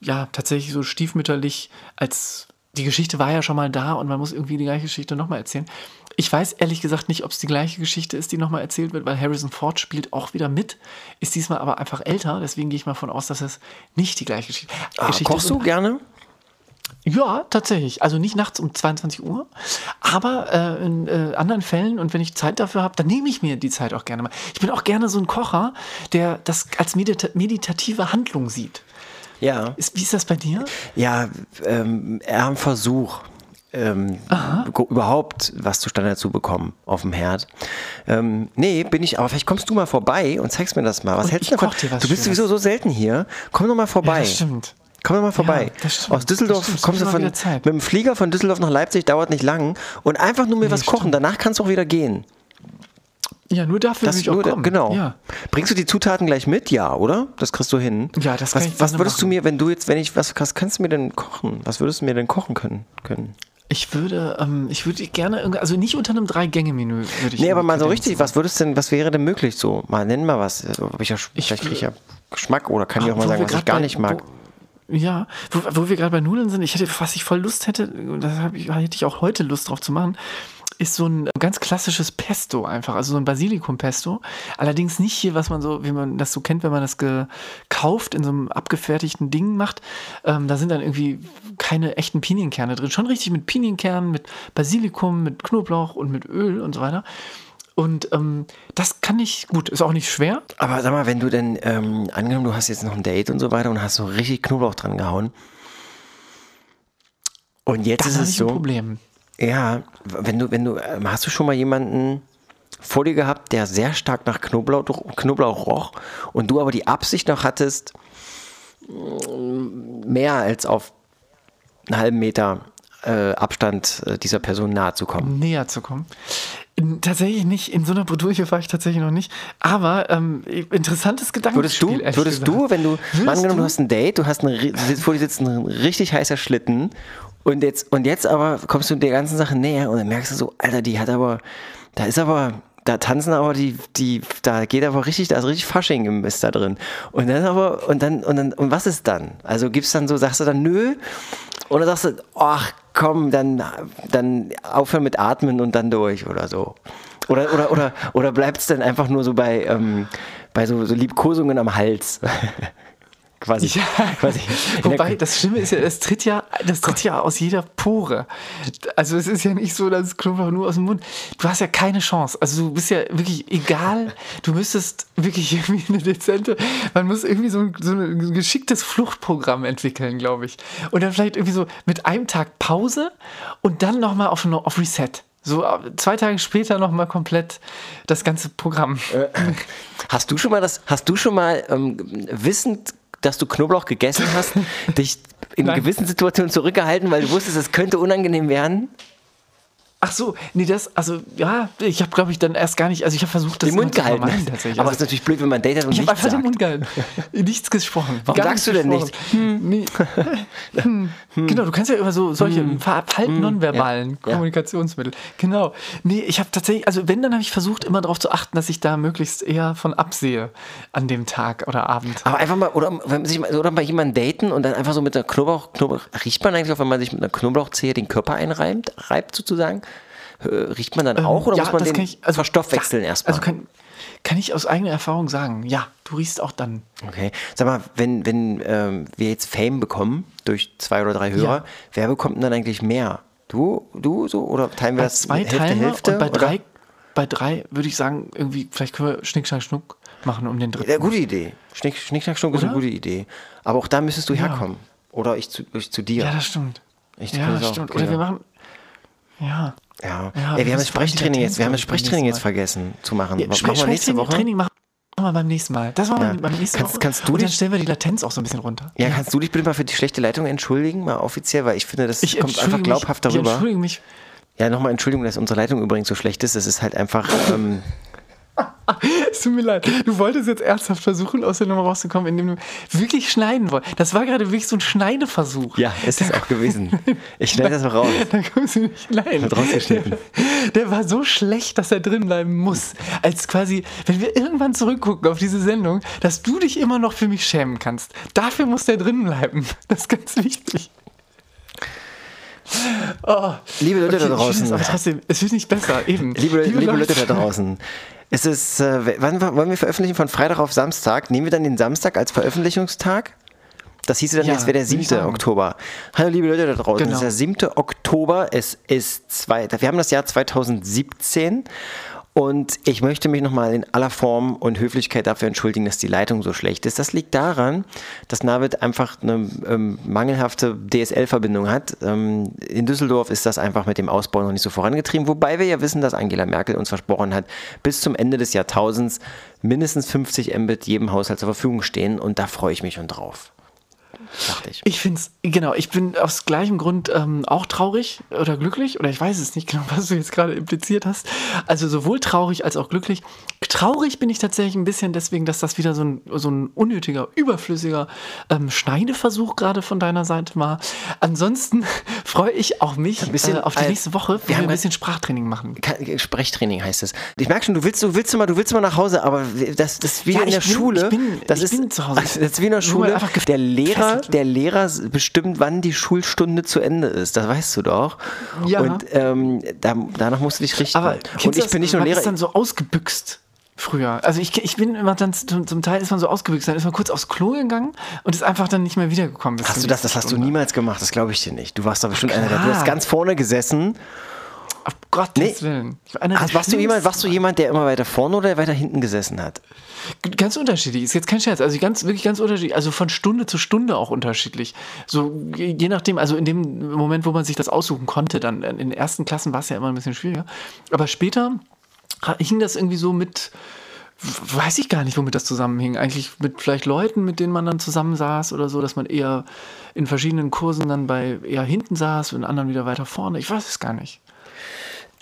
ja, tatsächlich so stiefmütterlich als die Geschichte war ja schon mal da und man muss irgendwie die gleiche Geschichte nochmal erzählen. Ich weiß ehrlich gesagt nicht, ob es die gleiche Geschichte ist, die nochmal erzählt wird, weil Harrison Ford spielt auch wieder mit, ist diesmal aber einfach älter. Deswegen gehe ich mal von aus, dass es nicht die gleiche Geschichte, Ah, Geschichte kochst du gerne? ja, tatsächlich. Also nicht nachts um 22 Uhr, aber äh, in äh, anderen Fällen und wenn ich Zeit dafür habe, dann nehme ich mir die Zeit auch gerne mal. Ich bin auch gerne so ein Kocher, der das als medita meditative Handlung sieht. Ja. Ist, wie ist das bei dir? Ja, ähm, eher am Versuch. Ähm, überhaupt was zustande zu bekommen auf dem Herd. Ähm, nee, bin ich, aber vielleicht kommst du mal vorbei und zeigst mir das mal. Was Und hältst du davon? was Du bist Schönes. sowieso so selten hier. Komm doch mal vorbei. Ja, das stimmt. Komm doch mal vorbei. Ja, das stimmt. Aus Düsseldorf stimmt. Kommst du von, mit dem Flieger von Düsseldorf nach Leipzig, dauert nicht lang. Und einfach nur mir was kochen. stimmt. Danach kannst du auch wieder gehen. Ja, nur dafür Das will ich auch nur da- kommen. genau. Ja. Bringst du die Zutaten gleich mit? Ja, oder? Das kriegst du hin. Ja, das was, kann ich Was würdest du machen. mir, wenn du jetzt, wenn ich, was, was kannst du mir denn kochen? Was würdest du mir denn kochen können? können? Ich würde, ähm, ich würde gerne, irgendwie- also nicht unter einem Drei-Gänge-Menü würde ich. Nee, aber mal so richtig, was würdest denn, was wäre denn möglich so? Mal nenn mal was. Also, Hab ich ja, vielleicht krieg ich ja Geschmack oder kann ich auch mal sagen, was ich gar bei- nicht mag. Wo, ja, wo, wo wir gerade bei Nudeln sind, ich hätte, was ich voll Lust hätte, ich, hätte ich auch heute Lust drauf zu machen, ist so ein ganz klassisches Pesto einfach, also so ein Basilikum-Pesto. Allerdings nicht hier, was man so, wie man das so kennt, wenn man das gekauft in so einem abgefertigten Ding macht. Ähm, da sind dann irgendwie keine echten Pinienkerne drin. Schon richtig mit Pinienkernen, mit Basilikum, mit Knoblauch und mit Öl und so weiter. Und ähm, das kann ich gut, ist auch nicht schwer. Aber sag mal, wenn du denn, ähm, angenommen, du hast jetzt noch ein Date und so weiter und hast so richtig Knoblauch dran gehauen. Und jetzt Dann ist es ich ein so. Problem. Ja, wenn du, wenn du, ähm, hast du schon mal jemanden vor dir gehabt, der sehr stark nach Knoblauch, Knoblauch roch und du aber die Absicht noch hattest, mm, mehr als auf einen halben Meter äh, Abstand äh, dieser Person nahe zu kommen? näher zu kommen. Tatsächlich nicht, in so einer Bredouille war ich tatsächlich noch nicht. Aber ähm, interessantes Würdest du, würdest gesagt. du, wenn du, Würdest angenommen, du du? hast ein Date, du hast ein, ri- sitzt- vor dir sitzt ein richtig heißer Schlitten und jetzt, und jetzt aber kommst du der ganzen Sache näher und dann merkst du so, Alter, die hat aber, da ist aber, da tanzen aber die, die, da geht aber richtig, da ist richtig Fasching im Mist da drin. Und dann aber, und dann, und dann, und was ist dann? Also gibt's dann so, sagst du dann nö? Oder sagst du, ach komm, dann, dann aufhören mit Atmen und dann durch oder so? Oder, oder, oder, oder bleibt es dann einfach nur so bei, ähm, bei so, so Liebkosungen am Hals? quasi. Ja, quasi. Wobei das Schlimme ist ja, das tritt ja, das tritt ja aus jeder Pore. Also es ist ja nicht so, dass Knoblauch nur aus dem Mund. Du hast ja keine Chance. Also du bist ja wirklich egal. Du müsstest wirklich irgendwie eine dezente. Man muss irgendwie so ein, so ein geschicktes Fluchtprogramm entwickeln, glaube ich. Und dann vielleicht irgendwie so mit einem Tag Pause und dann noch mal auf, auf Reset. So äh, zwei Tage später noch mal komplett das ganze Programm. Hast du schon mal das, hast du schon mal ähm, wissend, dass du Knoblauch gegessen hast, dich in Nein. gewissen Situationen zurückgehalten, weil du wusstest, es könnte unangenehm werden? Ach so, nee, das, also ja, ich habe, glaube ich, dann erst gar nicht, also ich habe versucht, das Den Mund gehalten. vermeiden, tatsächlich. Aber es Also, ist natürlich blöd, wenn man Date hat und ich habe nichts einfach den sagt. Mund gehalten. Nichts gesprochen. Warum sagst du denn gesprochen. Nee. Hm. Genau, du kannst ja immer so solche ver- verhalten nonverbalen Hm. Ja. Kommunikationsmittel. Genau. Nee, ich habe tatsächlich, also wenn, dann habe ich versucht, immer darauf zu achten, dass ich da möglichst eher von absehe an dem Tag oder Abend. Aber einfach mal, oder, wenn man sich mal, oder bei jemandem daten und dann einfach so mit einer Knoblauch, Knoblauch, riecht man eigentlich auch, wenn man sich mit einer Knoblauchzehe den Körper einreibt, reibt sozusagen? Äh, Riecht man dann auch oder Ja, muss man das den ich- also, verstoffwechseln ja, erstmal? Also kann, kann ich aus eigener Erfahrung sagen, ja, du riechst auch dann. Okay. Sag mal, wenn, wenn ähm, wir jetzt Fame bekommen durch zwei oder drei Hörer, Ja. wer bekommt denn dann eigentlich mehr? Du, du so? Oder teilen wir Bei das zwei Hälfte, Teilen Hälfte? und bei oder? drei, bei drei würde ich sagen, irgendwie, vielleicht können wir Schnick, Schnack, Schnuck machen um den dritten. Ja, gute Idee. Schnick, Schnick Schnack, Schnuck ist eine Oder? gute Idee. Aber auch da müsstest du herkommen. Oder ich zu, ich zu dir. Ja, das stimmt. Ich ja, das stimmt. Oder wir ja. machen. Ja. Ja. Ja, Ey, wir haben das Sprechtraining jetzt, wir haben das ich, Sprechtraining jetzt vergessen zu machen. ja Was machen wir nächste Woche? Training machen wir beim nächsten Mal. Das machen wir Ja. beim nächsten Kannst- Woche. kannst du Und dann stellen wir die Latenz auch so ein bisschen runter. Ja, kannst du dich bitte mal für die schlechte Leitung entschuldigen, mal offiziell, weil ich finde, das Ich kommt einfach glaubhaft mich, Ich darüber. entschuldige mich. Ja, nochmal Entschuldigung, dass unsere Leitung übrigens so schlecht ist. Das ist halt einfach. Ähm, Es tut mir leid. Du wolltest jetzt ernsthaft versuchen, aus der Nummer rauszukommen, indem du wirklich schneiden wolltest. Das war gerade wirklich so ein Schneideversuch. ja, ist es auch gewesen. Ich schneide das mal raus. Da kommst du nicht rein. Wird rausgeschnitten. Der, der war so schlecht, dass er drin bleiben muss. Als quasi, wenn wir irgendwann zurückgucken auf diese Sendung, dass du dich immer noch für mich schämen kannst. Dafür muss der drin bleiben. Das ist ganz wichtig. Oh, Liebe Leute okay, da draußen. schön, Aber trotzdem, es wird nicht besser, eben. Liebe, liebe, Leute da draußen. Es ist, äh, wann wollen wir veröffentlichen? Von Freitag auf Samstag. Nehmen wir dann den Samstag als Veröffentlichungstag? Das hieße dann, Ja, jetzt wäre der würde ich 7. sagen. Oktober. Hallo liebe Leute da draußen, Genau. es ist der 7. Oktober, es ist zwei, wir haben das Jahr 2017 und ich möchte mich nochmal in aller Form und Höflichkeit dafür entschuldigen, dass die Leitung so schlecht ist. Das liegt daran, dass Navid einfach eine ähm, mangelhafte DSL-Verbindung hat. Ähm, in Düsseldorf ist das einfach mit dem Ausbau noch nicht so vorangetrieben, wobei wir ja wissen, dass Angela Merkel uns versprochen hat, bis zum Ende des Jahrtausends mindestens 50 Mbit jedem Haushalt zur Verfügung stehen und da freue ich mich schon drauf. Dachte ich. Ich finde es, genau, ich bin aus gleichem Grund ähm, auch traurig oder glücklich, oder ich weiß es nicht genau, was du jetzt gerade impliziert hast. Also sowohl traurig als auch glücklich. Traurig bin ich tatsächlich ein bisschen deswegen, dass das wieder so ein, so ein unnötiger, überflüssiger ähm, Schneideversuch gerade von deiner Seite war. Ansonsten freue ich auch mich Ein bisschen, äh, auf die äh, nächste Woche, wo wir wir, ein bisschen Sprachtraining machen. Ke- Sprechtraining heißt es. Ich merke schon, du willst, du willst immer, du willst immer nach Hause, aber das, das ist wie Ja, in der bin- Schule. ich bin- das ich ist, bin zu Hause. Das ist wie in der Schule. Der Lehrer, gefesselt. der Lehrer bestimmt, wann die Schulstunde zu Ende ist. Das weißt du doch. Ja. Und ähm, da, danach musst du dich richten. Aber und ich bin nicht nur Lehrer. ist dann so ausgebüxt früher. Also ich, ich bin immer dann zum, zum Teil ist man so ausgebüxt, dann ist man kurz aufs Klo gegangen und ist einfach dann nicht mehr wiedergekommen. Hast du das? Das hast du niemals gemacht. Das glaube ich dir nicht. Du warst doch bestimmt einer der. Du hast ganz vorne gesessen. Auf Gottes Nee. Willen. War einer Hast, warst, du jemand, warst du jemand, der immer weiter vorne oder weiter hinten gesessen hat? Ganz unterschiedlich. Ist jetzt kein Scherz. Also ganz, wirklich ganz unterschiedlich. Also von Stunde zu Stunde auch unterschiedlich. So je nachdem, also in dem Moment, wo man sich das aussuchen konnte, dann in den ersten Klassen war es ja immer ein bisschen schwieriger. Aber später hing das irgendwie so mit, weiß ich gar nicht, womit das zusammenhing. Eigentlich mit vielleicht Leuten, mit denen man dann zusammensaß oder so, dass man eher in verschiedenen Kursen dann bei eher hinten saß und anderen wieder weiter vorne. Ich weiß es gar nicht.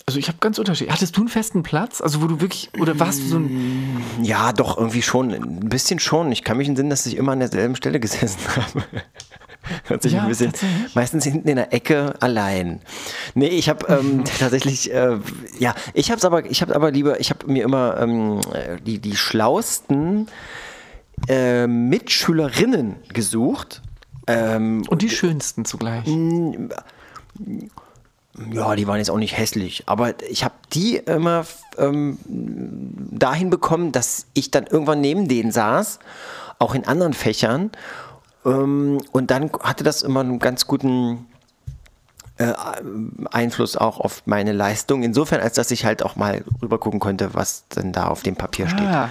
Also ich habe ganz unterschiedlich. Hattest du einen festen Platz? Also wo du wirklich, oder warst du so ein Ja, doch, irgendwie schon. Ein bisschen schon. Ich kann mich entsinnen, dass ich immer an derselben Stelle gesessen habe. Hört sich Ja, ein bisschen, meistens hinten in der Ecke allein. Nee, ich habe ähm, tatsächlich, äh, ja, ich habe es aber, ich habe aber lieber, ich habe mir immer ähm, äh, die, die schlausten äh, Mitschülerinnen gesucht. Ähm, Und die schönsten zugleich. Ja, die waren jetzt auch nicht hässlich, aber ich habe die immer ähm, dahin bekommen, dass ich dann irgendwann neben denen saß, auch in anderen Fächern. Ähm, und dann hatte das immer einen ganz guten äh, Einfluss auch auf meine Leistung. Insofern, als dass ich halt auch mal rüber gucken konnte, was denn da auf dem Papier steht Ah,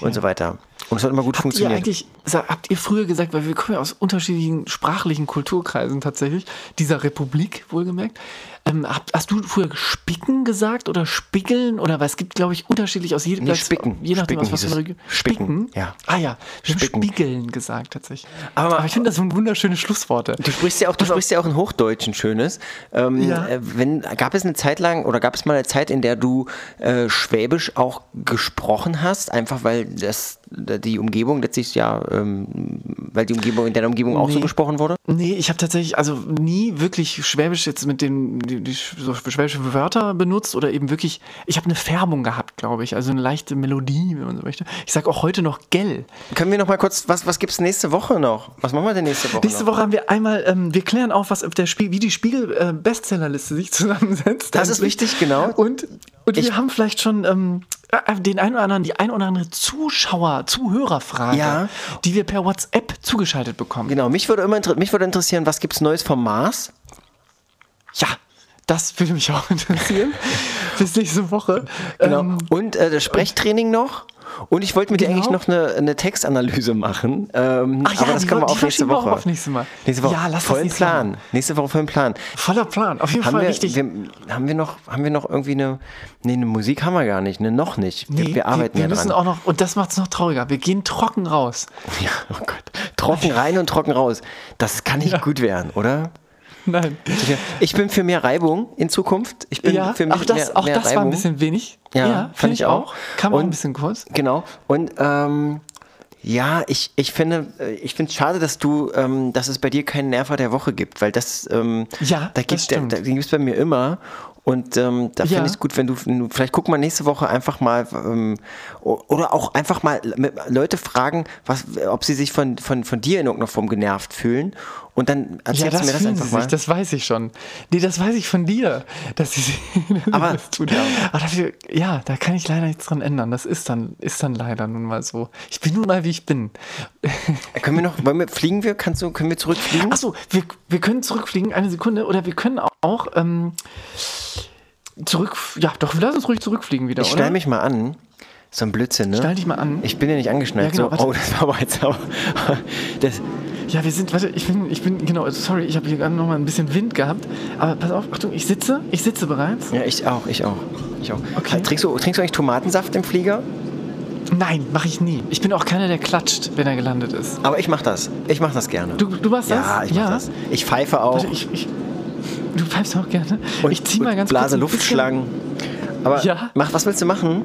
und so weiter. Und es hat immer gut Habt ihr funktioniert. eigentlich, sa- habt ihr früher gesagt, weil wir kommen ja aus unterschiedlichen sprachlichen Kulturkreisen tatsächlich, dieser Republik wohlgemerkt, ähm, hast du früher Spicken gesagt oder Spickeln oder was? Es gibt, glaube ich, unterschiedlich aus jedem Nee, Platz, Spicken. je nachdem, Spicken aus was für. Region. Spicken, ja. Ah ja, Spicken. Spiegeln gesagt tatsächlich. Aber- Aber, ich finde das so ein wunderschöne Schlussworte. Du sprichst ja auch, du sprichst ja auch in Hochdeutsch ein schönes. Ähm, Ja. äh, wenn, gab es eine Zeit lang oder gab es mal eine Zeit, in der du äh, Schwäbisch auch gesprochen hast, einfach weil das die Umgebung letztlich ja, ähm, weil die Umgebung in deiner Umgebung auch so Nee. gesprochen wurde? Nee, ich habe tatsächlich also nie wirklich Schwäbisch jetzt mit den die, die so schwäbische Wörter benutzt oder eben wirklich, ich habe eine Färbung gehabt, glaube ich, also eine leichte Melodie, wenn man so möchte. Ich sage auch heute noch Gell. Können wir noch mal kurz, was, was gibt es nächste Woche noch? Was machen wir denn nächste Woche Nächste noch? Woche haben wir einmal, ähm, wir klären auf, was auf der Spiel, wie die Spiegel-Bestsellerliste sich zusammensetzt. Das ist wichtig, genau. Und, und Ich- wir haben vielleicht schon ähm, äh, den einen oder anderen, die ein oder andere Zuschauer, Zuhörerfrage, Ja. die wir per WhatsApp zugeschaltet bekommen. Genau, mich würde immer mich würde interessieren, was gibt es Neues vom Mars? Ja, das würde mich auch interessieren. Bis nächste Woche. Genau. Ähm, und äh, das Sprechtraining noch. Und ich wollte mit dir Genau. eigentlich noch eine, eine Textanalyse machen. Ähm, Ach ja, aber das können wir auch nächste wir Woche. auf nächste Mal. Nächste Woche. Ja, lass das vollen Mal Plan. machen. Nächste Woche vollen Plan. voller Plan. Auf jeden Haben Fall wir, richtig. wir, haben wir noch, haben wir noch irgendwie eine, nee, eine Musik haben wir gar nicht, ne, noch nicht. Wir, wir arbeiten wir ja müssen dran. auch noch, und das macht es noch trauriger, wir gehen trocken raus. ja, oh Gott. Trocken rein und trocken raus. Das kann nicht gut werden, oder? Nein. Ich bin für mehr Reibung in Zukunft. Ich bin Ja, für mich auch das, mehr, auch mehr das war ein Reibung. bisschen wenig. Ja, Ja, fand finde ich auch. auch. Kam auch ein bisschen kurz. Genau. Und ähm, ja, ich, ich finde äh, ich finde es schade, dass du, ähm, dass es bei dir keinen Nerver der Woche gibt, weil das, ähm, Ja, da gibt, es bei mir immer. Und ähm, da Ja. finde ich es gut, wenn du, vielleicht guck mal nächste Woche einfach mal ähm, oder auch einfach mal Leute fragen, was, ob sie sich von, von, von dir in irgendeiner Form genervt fühlen. Und dann Ja, erzählst das du mir das einfach sie mal. sich, das weiß ich schon. Nee, das weiß ich von dir, dass sie Aber- das tun. Aber dafür, ja, da kann ich leider nichts dran ändern. Das ist dann, ist dann leider nun mal so. Ich bin nun mal, wie ich bin. Können wir noch, wollen wir, fliegen wir? Kannst du, können wir zurückfliegen? Achso, wir, wir können zurückfliegen, eine Sekunde, oder wir können auch ähm, zurück, ja, doch, lass uns ruhig zurückfliegen wieder, ich schnall mich mal an. So ein Blödsinn, ne? Schnall dich mal an. Ich bin ja nicht angeschnallt. Ja, genau, so, oh, das war aber jetzt aber. Das, Ja, wir sind, warte, ich bin, ich bin, genau, sorry, ich habe hier gerade noch mal ein bisschen Wind gehabt, aber pass auf, Achtung, ich sitze, ich sitze bereits. ja, ich auch, ich auch. Ich auch. Okay. Trinkst, du, trinkst du eigentlich Tomatensaft im Flieger? Nein, mache ich nie. Ich bin auch keiner, der klatscht, wenn er gelandet ist. Aber ich mach das. Ich mach das gerne. Du, du machst das? ja, ich mach das. Ich pfeife auch. Warte, ich, ich, du pfeifst auch gerne. und, ich zieh mal ganz Blase kurz ein Luftschlangen. Aber Ja. mach, was willst du machen?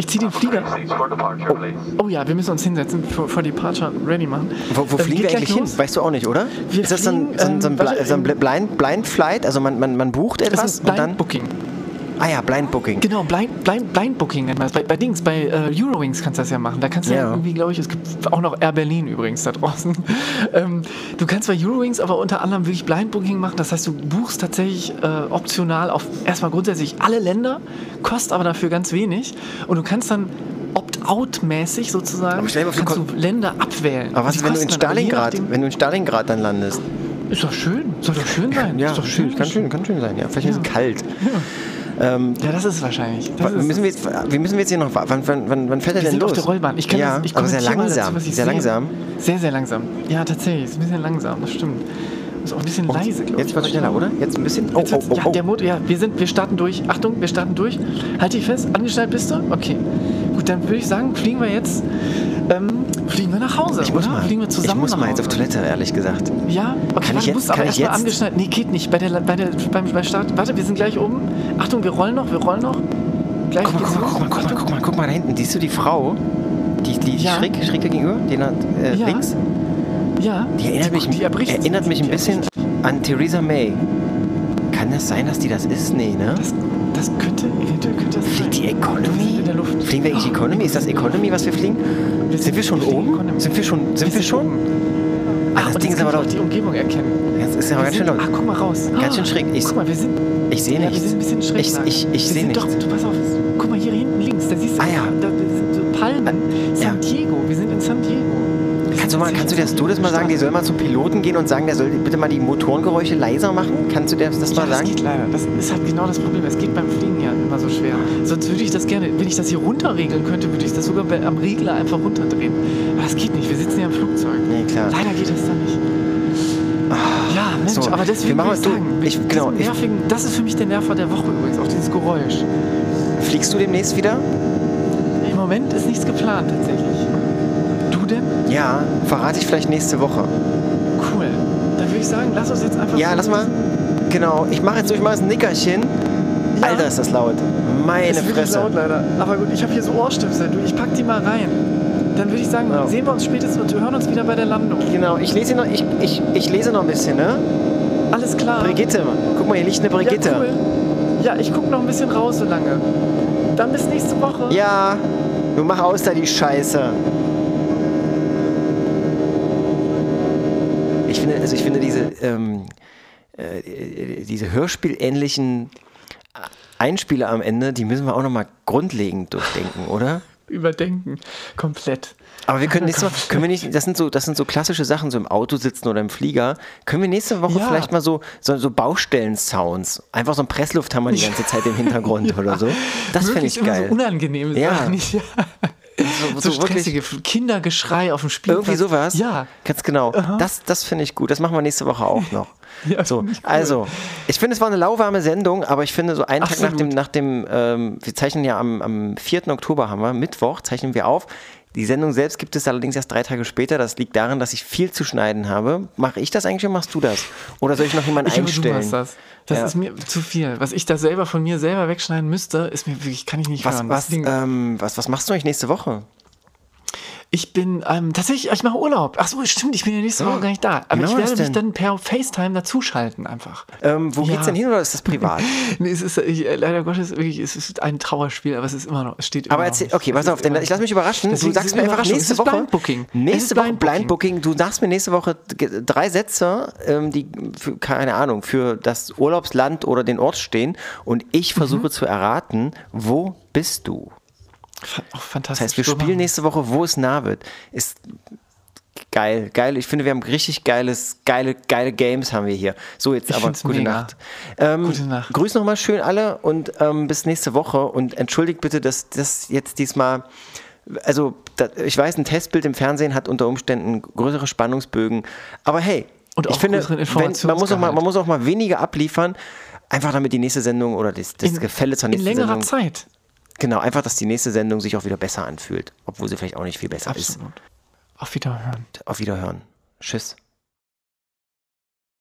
Ich zieh den Flieger. Oh ja, wir müssen uns hinsetzen, for, for Departure ready machen. Wo, wo Ähm, fliegen wir eigentlich hin? los. Weißt du auch nicht, oder? Wir ist das so ein, fliegen, so ein, so ein, Bli- warte, so ein ähm, Blind, Blind Flight? Also man, man, man bucht Das etwas ist und Blind dann. Booking. Ah ja, Blind Booking. Genau, Blind, Blind, Blind Booking nennt man das. Bei, bei Dings, bei äh, Eurowings kannst du das ja machen. Da kannst du ja, Ja. irgendwie, glaube ich, es gibt auch noch Air Berlin übrigens da draußen. ähm, du kannst bei Eurowings aber unter anderem wirklich Blind Booking machen. Das heißt, du buchst tatsächlich äh, optional auf erstmal grundsätzlich alle Länder, kostet aber dafür ganz wenig. Und du kannst dann Opt-out-mäßig sozusagen kannst du Länder abwählen. Aber was ist, wenn du in Stalingrad, nachdem- wenn du in Stalingrad dann landest? Ist doch schön. Soll doch schön sein. ist doch schön. Kann schön, kann schön sein, ja. Vielleicht ein bisschen kalt. Ja, das ist wahrscheinlich. Das ist, Müssen wir, jetzt, wie müssen wir jetzt hier noch. Wann, wann, wann, wann fährt er denn sind los? auf der Rollbahn. Ich kann ja, das, ich aber sehr langsam. Dazu, sehr sehe. langsam. Sehr, sehr langsam. Ja, tatsächlich. Ist ein bisschen langsam, das stimmt. Ist auch ein bisschen leise, glaube ich. Jetzt wird schneller, oder? Jetzt ein bisschen. Oh, Jetzt oh, oh, ja, oh. der Motor, ja, wir sind, wir starten durch. Achtung, wir starten durch. Halt dich fest, angeschnallt bist du? Okay. Gut, dann würde ich sagen, fliegen wir jetzt, ähm, fliegen wir nach Hause, Ich muss oder? mal. Fliegen wir zusammen ich muss mal jetzt auf. Toilette, ehrlich gesagt. Ja, okay, Kann ich jetzt- musst aber kann ich erstmal jetzt? angeschnallt. Nee, geht nicht. Bei der, bei der, beim, beim Start. Warte, wir sind gleich oben. Achtung, wir rollen noch, wir rollen noch. Gleich Guck mal, guck mal, guck mal, guck mal, guck mal, guck mal da hinten. Siehst du die Frau? Die, die, die Ja. schräg, schräg gegenüber? Die äh, Ja. links? Ja, Die erinnert mich, die erbricht erinnert mich ein die bisschen an Theresa May. Kann das sein, dass die das ist? Nee, ne? Das, das könnte, eventuell könnte das Fliegt die sein. Sind Economy? in der Luft. Fliegen wir eigentlich Oh, Economy? Ist das Economy, was wir fliegen? Wir Sind wir schon oben? Economy. Sind wir schon? Sind wir schon? Ah, das Ding jetzt ist aber doch. die Umgebung erkennen. Das ist ja aber ganz schön sind, laut. ach, guck mal raus. Ganz schön schräg. Ich- guck mal, wir sind, Ich sehe ja, wir nichts. sind ein bisschen schräg. Ich, lang. ich, ich sehe sind nichts. Doch, du pass auf. Guck mal hier hinten links, da siehst du, Ah, ja. da sind so Palmen. San Diego, wir sind in San Diego. Wir Kannst du, mal, kannst du das, du das mal sagen? Die soll mal zum Piloten gehen und sagen, der soll bitte mal die Motorengeräusche leiser machen? Kannst du das, das Ja, mal das sagen? geht leider. Das ist halt genau das Problem. Es geht beim Fliegen ja immer so schwer. Sonst würde ich das gerne, wenn ich das hier runterregeln könnte, würde ich das sogar am Regler einfach runterdrehen. Aber das geht nicht. Wir sitzen ja im Flugzeug. Nee, klar. Ah, Leider geht das da nicht. ja, Mensch, so. aber Wir deswegen machen- ich du, sagen, ich- genau, ich- nervigen, das ist für mich der Nerver der Woche übrigens, auch dieses Geräusch. Fliegst du demnächst wieder? Im Moment ist nichts geplant tatsächlich. Ja, verrate ich vielleicht nächste Woche. Cool. Dann würde ich sagen, lass uns jetzt einfach. Ja, so lass mal. Genau, ich mache jetzt durch mal ein Nickerchen. Ja. Alter, ist das laut. Meine ist Fresse. laut leider. Aber gut, ich habe hier so Ohrstöpsel. Du, ich pack die mal rein. Dann würde ich sagen, Ja. sehen wir uns spätestens und hören uns wieder bei der Landung. Genau, ich lese noch, ich, ich, ich lese noch ein bisschen, ne? Alles klar. Brigitte, guck mal, hier liegt eine Brigitte. Ja, cool. ja ich gucke noch ein bisschen raus so lange. Dann bis nächste Woche. Ja, du mach aus da die Scheiße. Ich finde, also ich finde diese, ähm, äh, diese Hörspielähnlichen Einspieler am Ende, die müssen wir auch nochmal grundlegend durchdenken, oder? Überdenken. Komplett. Aber wir können nächstes Mal, können wir nicht, das sind so, das sind so klassische Sachen, so im Auto sitzen oder im Flieger. Können wir nächste Woche Ja. vielleicht mal so, so, so Baustellen-Sounds, einfach so ein Presslufthammer die ganze Zeit im Hintergrund oder so. Das finde Möglichst ich geil. So unangenehme Ja. Nicht? Ja. So, So, so stressige Kindergeschrei auf dem Spielplatz. irgendwie sowas. Ja. Ganz genau. Das, das finde ich gut. Das machen wir nächste Woche auch noch. Ja, so, ich cool. also, ich finde, es war eine lauwarme Sendung, aber ich finde, so einen Tag nach Absolut. dem, nach dem ähm, wir zeichnen ja am, am 4. Oktober haben wir, Mittwoch, zeichnen wir auf. Die Sendung selbst gibt es allerdings erst drei Tage später. Das liegt daran, dass ich viel zu schneiden habe. Mache ich das eigentlich oder machst du das? Oder soll ich noch jemanden Ich glaube, einstellen? du machst das. Das Ja. ist mir zu viel. Was ich da selber von mir selber wegschneiden müsste, ist mir wirklich, kann ich nicht Was, hören. was, ähm, was, was machst du eigentlich nächste Woche? Ich bin ähm, tatsächlich, ich mache Urlaub. Ach so, stimmt, ich bin ja nächste Woche gar nicht da. Aber Wie ich werde mich dann per FaceTime dazuschalten einfach. Ähm, wo Ja. geht's denn hin oder ist das privat? Nee, es ist ich, äh, leider Gottes wirklich, es ist ein Trauerspiel, aber es ist immer noch, es steht immer Aber noch erzähl, nicht. okay, pass auf, denn ich lass mich überraschen. Deswegen du sagst mir einfach nächste Woche. Blind Booking. Nächste Woche Blind Blind Booking. Du sagst mir nächste Woche drei Sätze, ähm, die für, keine Ahnung, für das Urlaubsland oder den Ort stehen und ich versuche Mhm. zu erraten, wo bist du? Auch fantastisch. Das heißt, wir spielen nächste Woche, wo es nah wird. Ist geil, geil. Ich finde, wir haben richtig geiles, geile, geile Games haben wir hier. So, jetzt Ich aber gute mega. Nacht. Ähm, Gute Nacht. Grüß nochmal schön alle und ähm, bis nächste Woche. Und entschuldigt bitte, dass das jetzt diesmal. Also, da, ich weiß, ein Testbild im Fernsehen hat unter Umständen größere Spannungsbögen. Aber hey, Und ich finde, wenn, man, muss auch mal, man muss auch mal weniger abliefern. Einfach damit die nächste Sendung oder das, das In- Gefälle zur In nächsten längerer Sendung. Zeit. Genau, einfach, dass die nächste Sendung sich auch wieder besser anfühlt. Obwohl sie vielleicht auch nicht viel besser ist. Absolut. Auf Wiederhören. Auf Wiederhören. Tschüss.